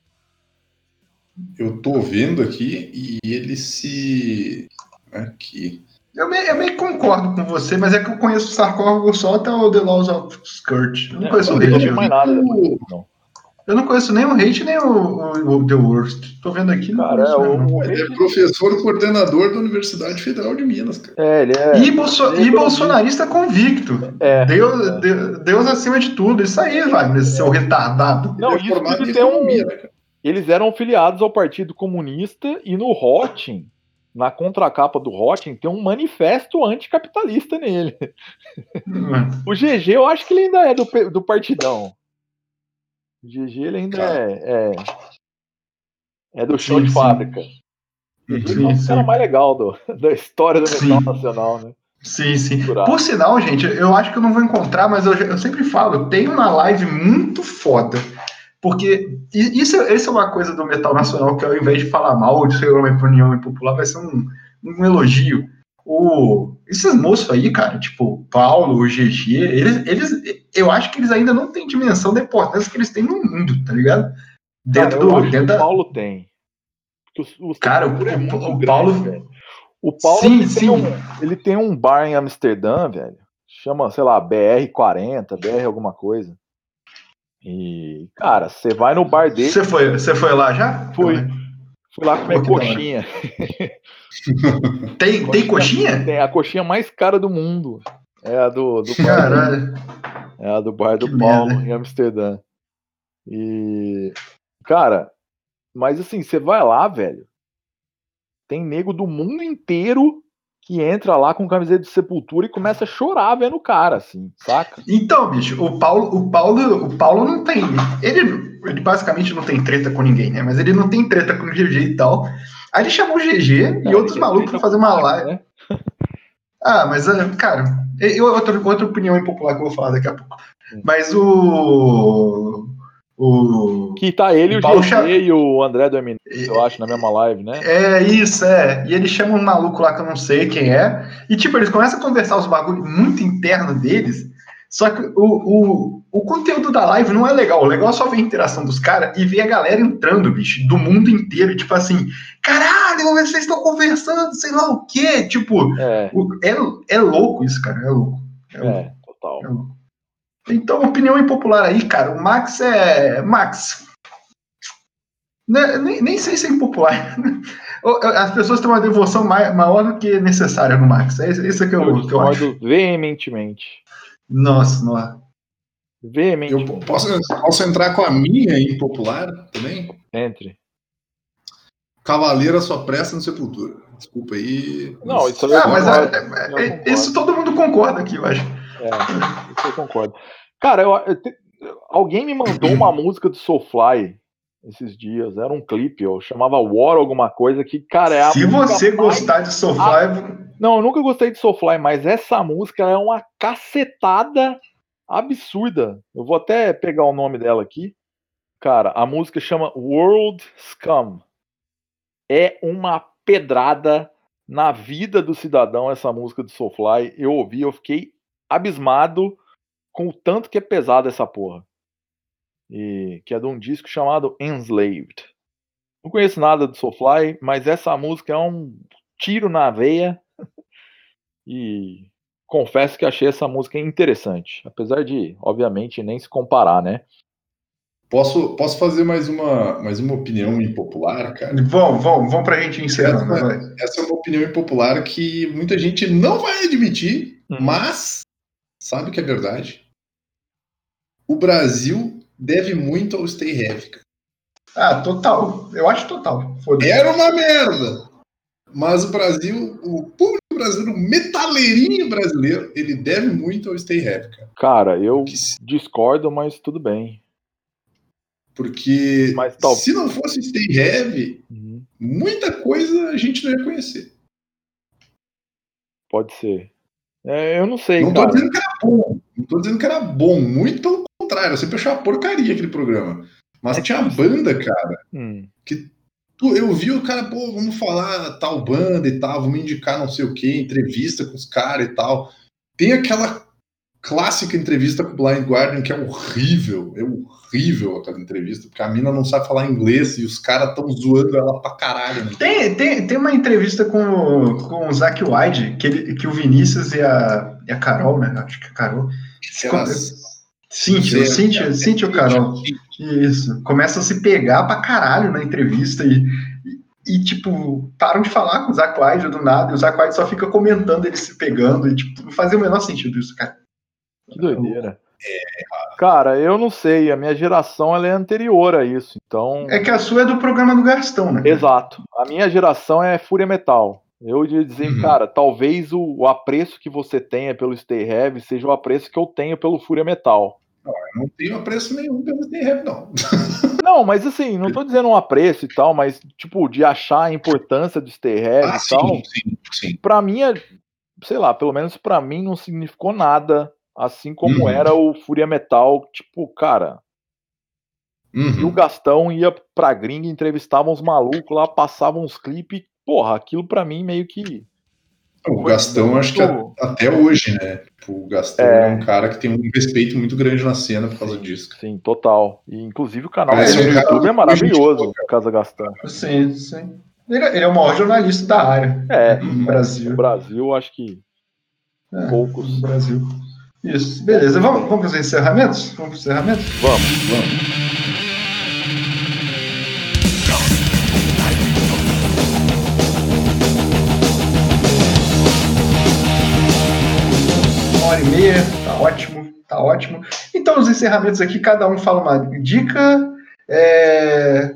Eu tô vendo aqui e ele se. Aqui. Eu meio, eu meio que concordo com você, mas é que eu conheço o sarcófago só até o The Laws of Skirt. Eu não conheço o É, mais nada depois disso, não. Eu não conheço nem o hate, nem o, o- o The Worst. Tô vendo aqui. Cara, conheço é, o, o Ele é professor coordenador da Universidade Federal de Minas, cara. é, ele é. E, bolso- e bolsonarista convicto. é, Deus, é. Deus, Deus acima de tudo. Isso aí, Wagner, seu retardado. Não, ele é isso em tem um, economia, né, cara? eles eram filiados ao Partido Comunista e no Rotin, na contracapa do Rotin, tem um manifesto anticapitalista nele. O GG, eu acho que ele ainda é do, do partidão. O GG, ele ainda é, é. É do Sim, de fábrica. Sim, é o cara mais legal do- da história do metal Sim. nacional, né? Sim, sim. Por sinal, gente, eu acho que eu não vou encontrar, mas eu, eu sempre falo, tem uma live muito foda. Porque i- isso, é- isso é uma coisa do metal nacional que ao invés de falar mal, de ser uma opinião impopular, vai ser um, um elogio. O, esses moços aí, cara, tipo Paulo, o GG, eles, eles, eu acho que eles ainda não têm dimensão da importância que eles têm no mundo, tá ligado? Dentro Cara, do. Dentro o da, Paulo tem. Porque o, o Cara, o- é o- grande, Paulo- velho. O Paulo Sim, ele, sim. Tem um, ele tem um bar em Amsterdã, velho. Chama, sei lá, BR40, BR alguma coisa. E, cara, você vai no bar dele, Você foi, você foi lá já? Fui. fui lá comer coxinha. Tem, tem coxinha? Tem a coxinha mais cara do mundo. É a do, do bar, Caralho. é a do bar do Que Paulo merda. em Amsterdã. E cara, mas assim, você vai lá, velho. Tem nego do mundo inteiro que entra lá com camiseta de sepultura e começa a chorar vendo o cara, assim, saca? Então, bicho, o Paulo, o Paulo, o Paulo não tem. Ele, ele basicamente não tem treta com ninguém, né? Mas ele não tem treta com o GG e tal. Aí ele chamou o GG e outros Ele malucos pra fazer uma live. né? Ah, mas, é, cara, eu, outra, outra opinião impopular que eu vou falar daqui a pouco. Hum. Mas o. O. Que tá ele, O o Paulo GG e o André do Eminence, eu acho, na mesma live, né? É isso, é. E ele chama um maluco lá que eu não sei quem é. E, tipo, eles começam a conversar os bagulhos muito internos deles. Só que o, o, o conteúdo da live não é legal. O legal é só ver a interação dos caras e ver a galera entrando, bicho, do mundo inteiro. Tipo assim, caralho, vocês estão conversando, sei lá o quê. Tipo, É, o- é, é louco isso, cara. É louco. É louco. é, total. É louco. Então, opinião impopular aí, cara. O Max é. Max. Né, Nem, nem sei se é impopular. As pessoas têm uma devoção mai- maior do que necessária no Max. É isso é que eu, Eu que eu acho. veementemente. Nossa, nossa. Eu Veementemente. posso, posso entrar com a minha impopular também? Entre. Cavaleiro a sua pressa no Sepultura. Desculpa aí. Não, isso eu Ah, mas é- Eu é- isso todo mundo concorda aqui, eu acho. É, isso eu concordo. Cara, eu, eu te- alguém me mandou uma música do Soulfly esses dias. Era um clipe, eu chamava War alguma coisa que, cara, é a Se você mais- gostar de Soulfly, Não, eu nunca gostei de Soulfly, mas essa música é uma cacetada absurda. Eu vou até pegar o nome dela aqui. Cara, a música chama World Scum. É uma pedrada na vida do cidadão essa música do Soulfly. Eu ouvi, eu fiquei abismado com o tanto que é pesada essa porra. E que é de um disco chamado Enslaved. Não conheço nada do Soulfly, mas essa música é um tiro na veia. E confesso que achei essa música interessante. Apesar de, obviamente, nem se comparar, né? Posso, posso fazer mais uma, mais uma opinião impopular, cara? vamos, vamos, vamos pra gente encerrar. vai. Essa é uma opinião impopular que muita gente não vai admitir, Hum. mas sabe que é verdade. O Brasil deve muito ao Stay Heavy. Ah, total. Eu acho total. Era uma merda! Mas o Brasil, o público brasileiro, o metaleirinho brasileiro, ele deve muito ao Stay Heavy, cara. Cara, eu discordo, mas tudo bem. Porque Mas tal- se não fosse Stay Heavy, Uhum, muita coisa a gente não ia conhecer. Pode ser. É, eu não sei, Não tô cara. dizendo que era bom. Não tô dizendo que era bom. Muito pelo contrário. Eu sempre achei uma porcaria aquele programa. Mas tinha banda, cara. Hum, Tu- Eu vi o cara, pô, vamos falar tal banda e tal, vamos indicar não sei o que, entrevista com os caras e tal. Tem aquela clássica entrevista com o Blind Guardian que é horrível, é horrível aquela entrevista, porque a mina não sabe falar inglês e os caras tão zoando ela pra caralho. Né? Tem, tem, tem uma entrevista com, o- com o Zac Wide, que, ele, que o Vinícius e a, e a Carol, né? Acho que a Carol. Cíntia, o Cíntia, Cíntia ou Carol. Isso. Começam a se pegar pra caralho na entrevista e, e, e, tipo, param de falar com o Zac Wide do nada, e o Zac Wide só fica comentando eles se pegando, e, tipo, não fazia o menor sentido isso, cara. Que doideira. Cara, eu não sei. A minha geração ela é anterior a isso. Então. É que a sua é do programa do Gastão, né? Exato. A minha geração é Fúria Metal. Eu ia dizer, Uhum. cara, talvez o, o apreço que você tenha pelo Stay Heavy seja o apreço que eu tenho pelo Fúria Metal. Eu não tenho apreço nenhum pelo Stay Heavy, não. Não, mas assim, não tô dizendo um apreço e tal, mas tipo, de achar a importância do Stay Heavy Ah, e tal, sim, sim, sim. pra mim, é, sei lá, pelo menos pra mim não significou nada, assim como Uhum. era o Fúria Metal, tipo, cara, e o Uhum. Gastão ia pra gringa, entrevistava uns malucos lá, passava uns clipes, porra, aquilo pra mim meio que O Gastão, acho que muito- até hoje, né? Tipo, O Gastão É. é. um cara que tem um respeito muito grande na cena por causa disso. Sim, total. E inclusive o canal dele no YouTube é maravilhoso, Casa Gastão. Sim, sim. Ele, ele é o maior jornalista da área É, no no Brasil. Brasil, acho que É, poucos. No Brasil. Isso, beleza. Vamos, vamos para os encerramentos? Vamos para os encerramentos? Vamos. Vamos. Uma hora e meia, tá ótimo, tá ótimo. Então, os encerramentos aqui, cada um fala uma dica. É,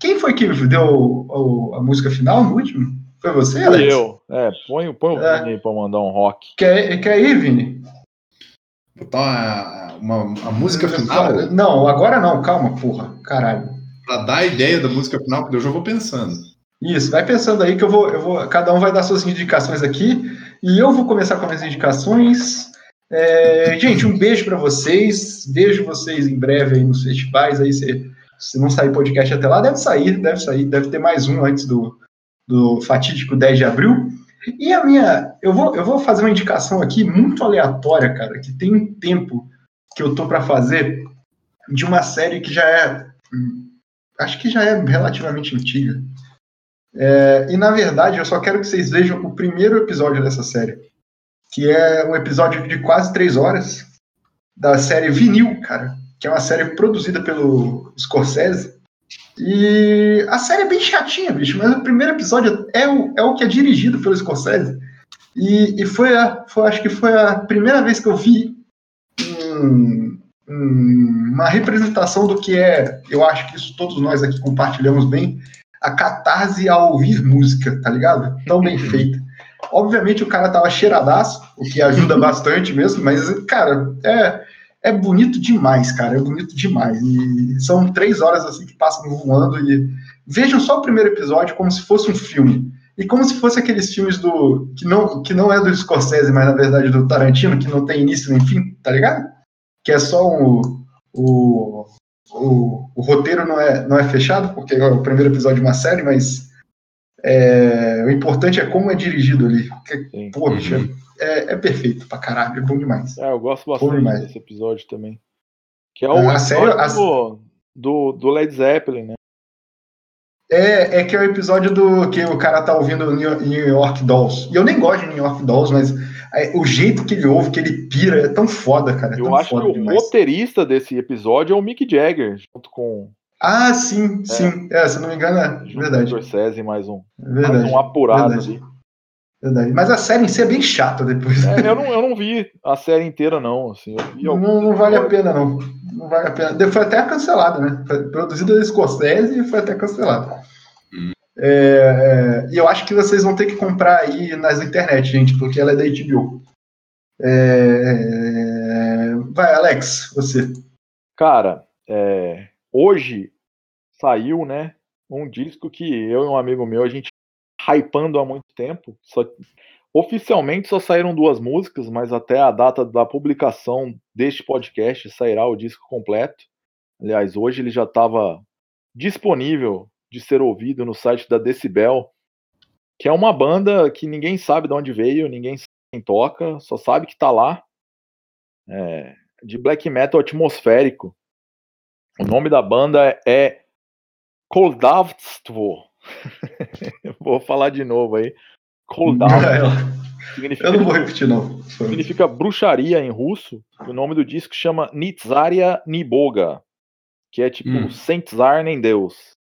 Quem foi que deu a música final no último? Foi você, Alex? eu. É, põe, põe o É. Vini pra mandar um rock. Quer, quer ir, Vini? Botar uma, uma, a música final Não, agora não, calma, porra, caralho. pra dar a ideia da música final, porque eu já vou pensando. Isso, vai pensando aí que eu vou, eu vou. Cada um vai dar suas indicações aqui. E eu vou começar com as indicações. É, gente, um beijo para vocês. Vejo vocês em breve aí nos festivais. Aí se, se não sair podcast até lá, deve sair, deve sair, deve ter mais um antes do, do fatídico 10 de abril. E a minha. Eu vou, eu vou fazer uma indicação aqui muito aleatória, cara, que tem um tempo que eu tô para fazer de uma série que já é. hum, Acho que já é relativamente antiga. É, e na verdade, eu só quero que vocês vejam o primeiro episódio dessa série, que é um episódio de quase três horas da série Vinil, cara, que é uma série produzida pelo Scorsese. E a série é bem chatinha, bicho, mas o primeiro episódio é o, é o que é dirigido pelo Scorsese. E, e foi, a, foi, acho que foi a primeira vez que eu vi um- um- uma representação do que é, eu acho que isso todos nós aqui compartilhamos bem, a catarse ao ouvir música, tá ligado? Tão bem feita. Obviamente o cara tava cheiradaço, o que ajuda bastante mesmo, mas, cara, é, é bonito demais, cara, é bonito demais. E são três horas assim que passam voando e vejam só o primeiro episódio como se fosse um filme. E como se fosse aqueles filmes do. que não, que não é do Scorsese, mas na verdade do Tarantino, que não tem início nem fim, tá ligado? Que é só um. O, o, o roteiro não é, não é fechado, porque é o primeiro episódio de uma série, mas é, o importante é como é dirigido ali. Porque, Sim. pô, bicho, é, é perfeito pra caralho, é bom demais. É, eu gosto bastante desse episódio também. Que é o Ah, a série- a- do, do, Led Zeppelin, né? É, é que é o episódio do que o cara tá ouvindo New New York Dolls. E eu nem gosto de New York Dolls, mas é, o jeito que ele ouve, que ele pira, é tão foda, cara. É Eu acho que o demais. roteirista desse episódio é o Mick Jagger, junto com, Ah, sim, sim. É, se não me engano, é verdade. o Scorsese, mais um, É mais verdade, um apurado verdade. ali. Verdade. Mas a série em si é bem chata depois. É, eu, não, eu não vi a série inteira, não. Assim, Não, não vale a pena, não. Não vale a pena. Foi até cancelada, né? Foi produzida da Scorsese e foi até cancelada. É, é, e eu acho que vocês vão ter que comprar aí nas internet, gente, porque ela é da HBO. É, vai, Alex, você. Cara, é, hoje saiu, né, um disco que eu e um amigo meu, a gente hypando há muito tempo. Só, oficialmente só saíram duas músicas, mas até a data da publicação deste podcast sairá o disco completo. Aliás, hoje ele já estava disponível de ser ouvido no site da Decibel, que é uma banda que ninguém sabe de onde veio, ninguém sabe quem toca, só sabe que tá lá. É, de black metal atmosférico. O nome da banda é Koldavstvo. vou falar de novo aí. Significa, Eu não vou repetir, não. significa bruxaria em russo. O nome do disco chama Nitzaria Niboga, que é tipo Hum. sem czar nem Deus.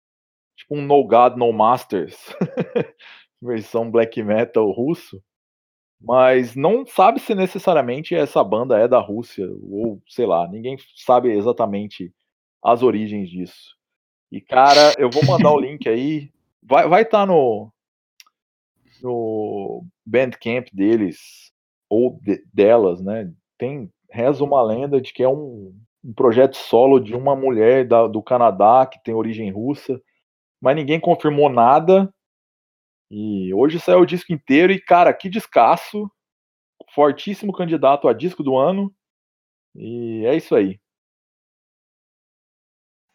Tipo um No God, No Masters. Versão black metal russo. Mas não sabe se necessariamente essa banda é da Rússia, ou sei lá, ninguém sabe exatamente as origens disso. E, cara, eu vou mandar o link aí. Vai estar vai tá no, no Bandcamp deles, ou de- delas, né? Tem, reza uma lenda de que é um, um projeto solo de uma mulher da- do Canadá que tem origem russa, mas ninguém confirmou nada. E hoje saiu o disco inteiro e, cara, que descasso. Fortíssimo candidato a disco do ano. E é isso aí.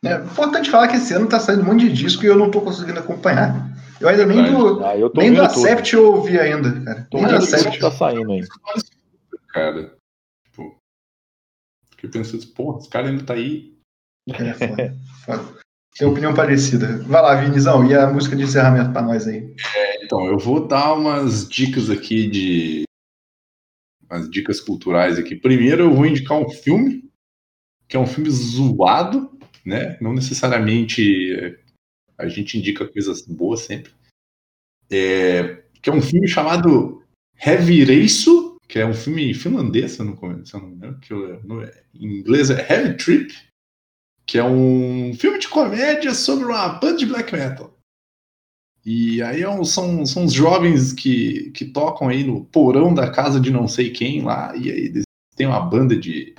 É importante falar que esse ano tá saindo um monte de disco e eu não tô conseguindo acompanhar. Eu ainda nem do, Ah, eu tô nem do. Acept eu ouvi ainda, cara. Tô Nem do Acept. tá saindo aí. Cara, tipo, fiquei pensando, assim, porra, esse cara ainda tá aí. É, foda, foda. Tem opinião parecida. Vai lá, Vinizão, e a música de encerramento pra nós aí. Então, eu vou dar umas dicas aqui de. umas dicas culturais aqui. Primeiro, eu vou indicar um filme, que é um filme zoado, né? Não necessariamente é, a gente indica coisas boas sempre. É, que é um filme chamado Revireiço, que é um filme finlandês, se eu não, se eu não me engano, que eu- no- em inglês é Heavy Trip, que é um filme de comédia sobre uma banda de black metal. E aí é um- são, são os jovens que, que tocam aí no porão da casa de não sei quem lá, e aí têm uma banda de,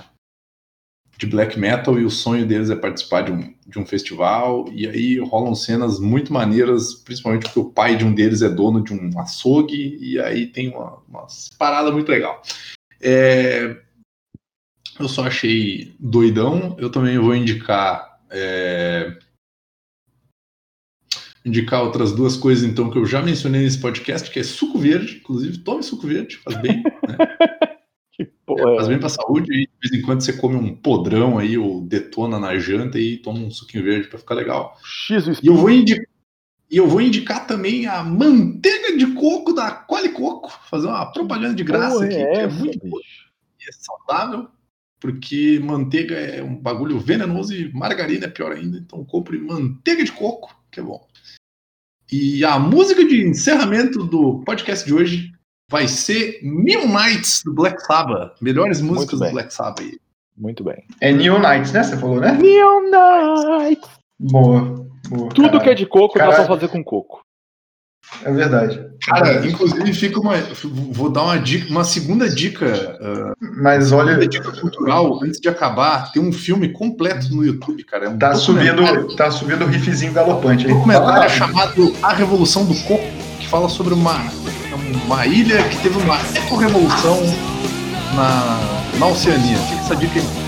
de black metal e o sonho deles é participar de um, de um festival, e aí rolam cenas muito maneiras, principalmente porque o pai de um deles é dono de um açougue, e aí tem uma, uma parada muito legal. É, eu só achei doidão, eu também vou indicar. é, indicar outras duas coisas, então, que eu já mencionei nesse podcast, que é suco verde. Inclusive, tome suco verde, faz bem. Porra Faz é? bem pra saúde. E de vez em quando você come um podrão aí, ou detona na janta e toma um suquinho verde pra ficar legal. X E eu vou indicar. E eu vou indicar também a manteiga de coco da Quali Coco. Fazer uma propaganda de graça aqui, é que é muito boa e é saudável, porque manteiga é um bagulho venenoso e margarina é pior ainda. Então compre manteiga de coco, que é bom. E a música de encerramento do podcast de hoje vai ser New Nights do Black Sabbath. Melhores músicas do. Black Sabbath. Muito bem. É Neon Knights, né? Você falou, né? Neon Night! Boa. Pô, Tudo caralho. que é de coco dá Caralho. pra fazer com coco. É verdade. Cara, inclusive fica uma. Vou dar uma dica, uma segunda dica, uh, Mas olha, segunda dica cultural antes de acabar. Tem um filme completo no YouTube, cara. É um tá subindo, tá subindo o riffzinho galopante aí. Um documentário chamado A Revolução do Coco, que fala sobre uma, uma ilha que teve uma eco-revolução na, na Oceania. Fica essa dica aí.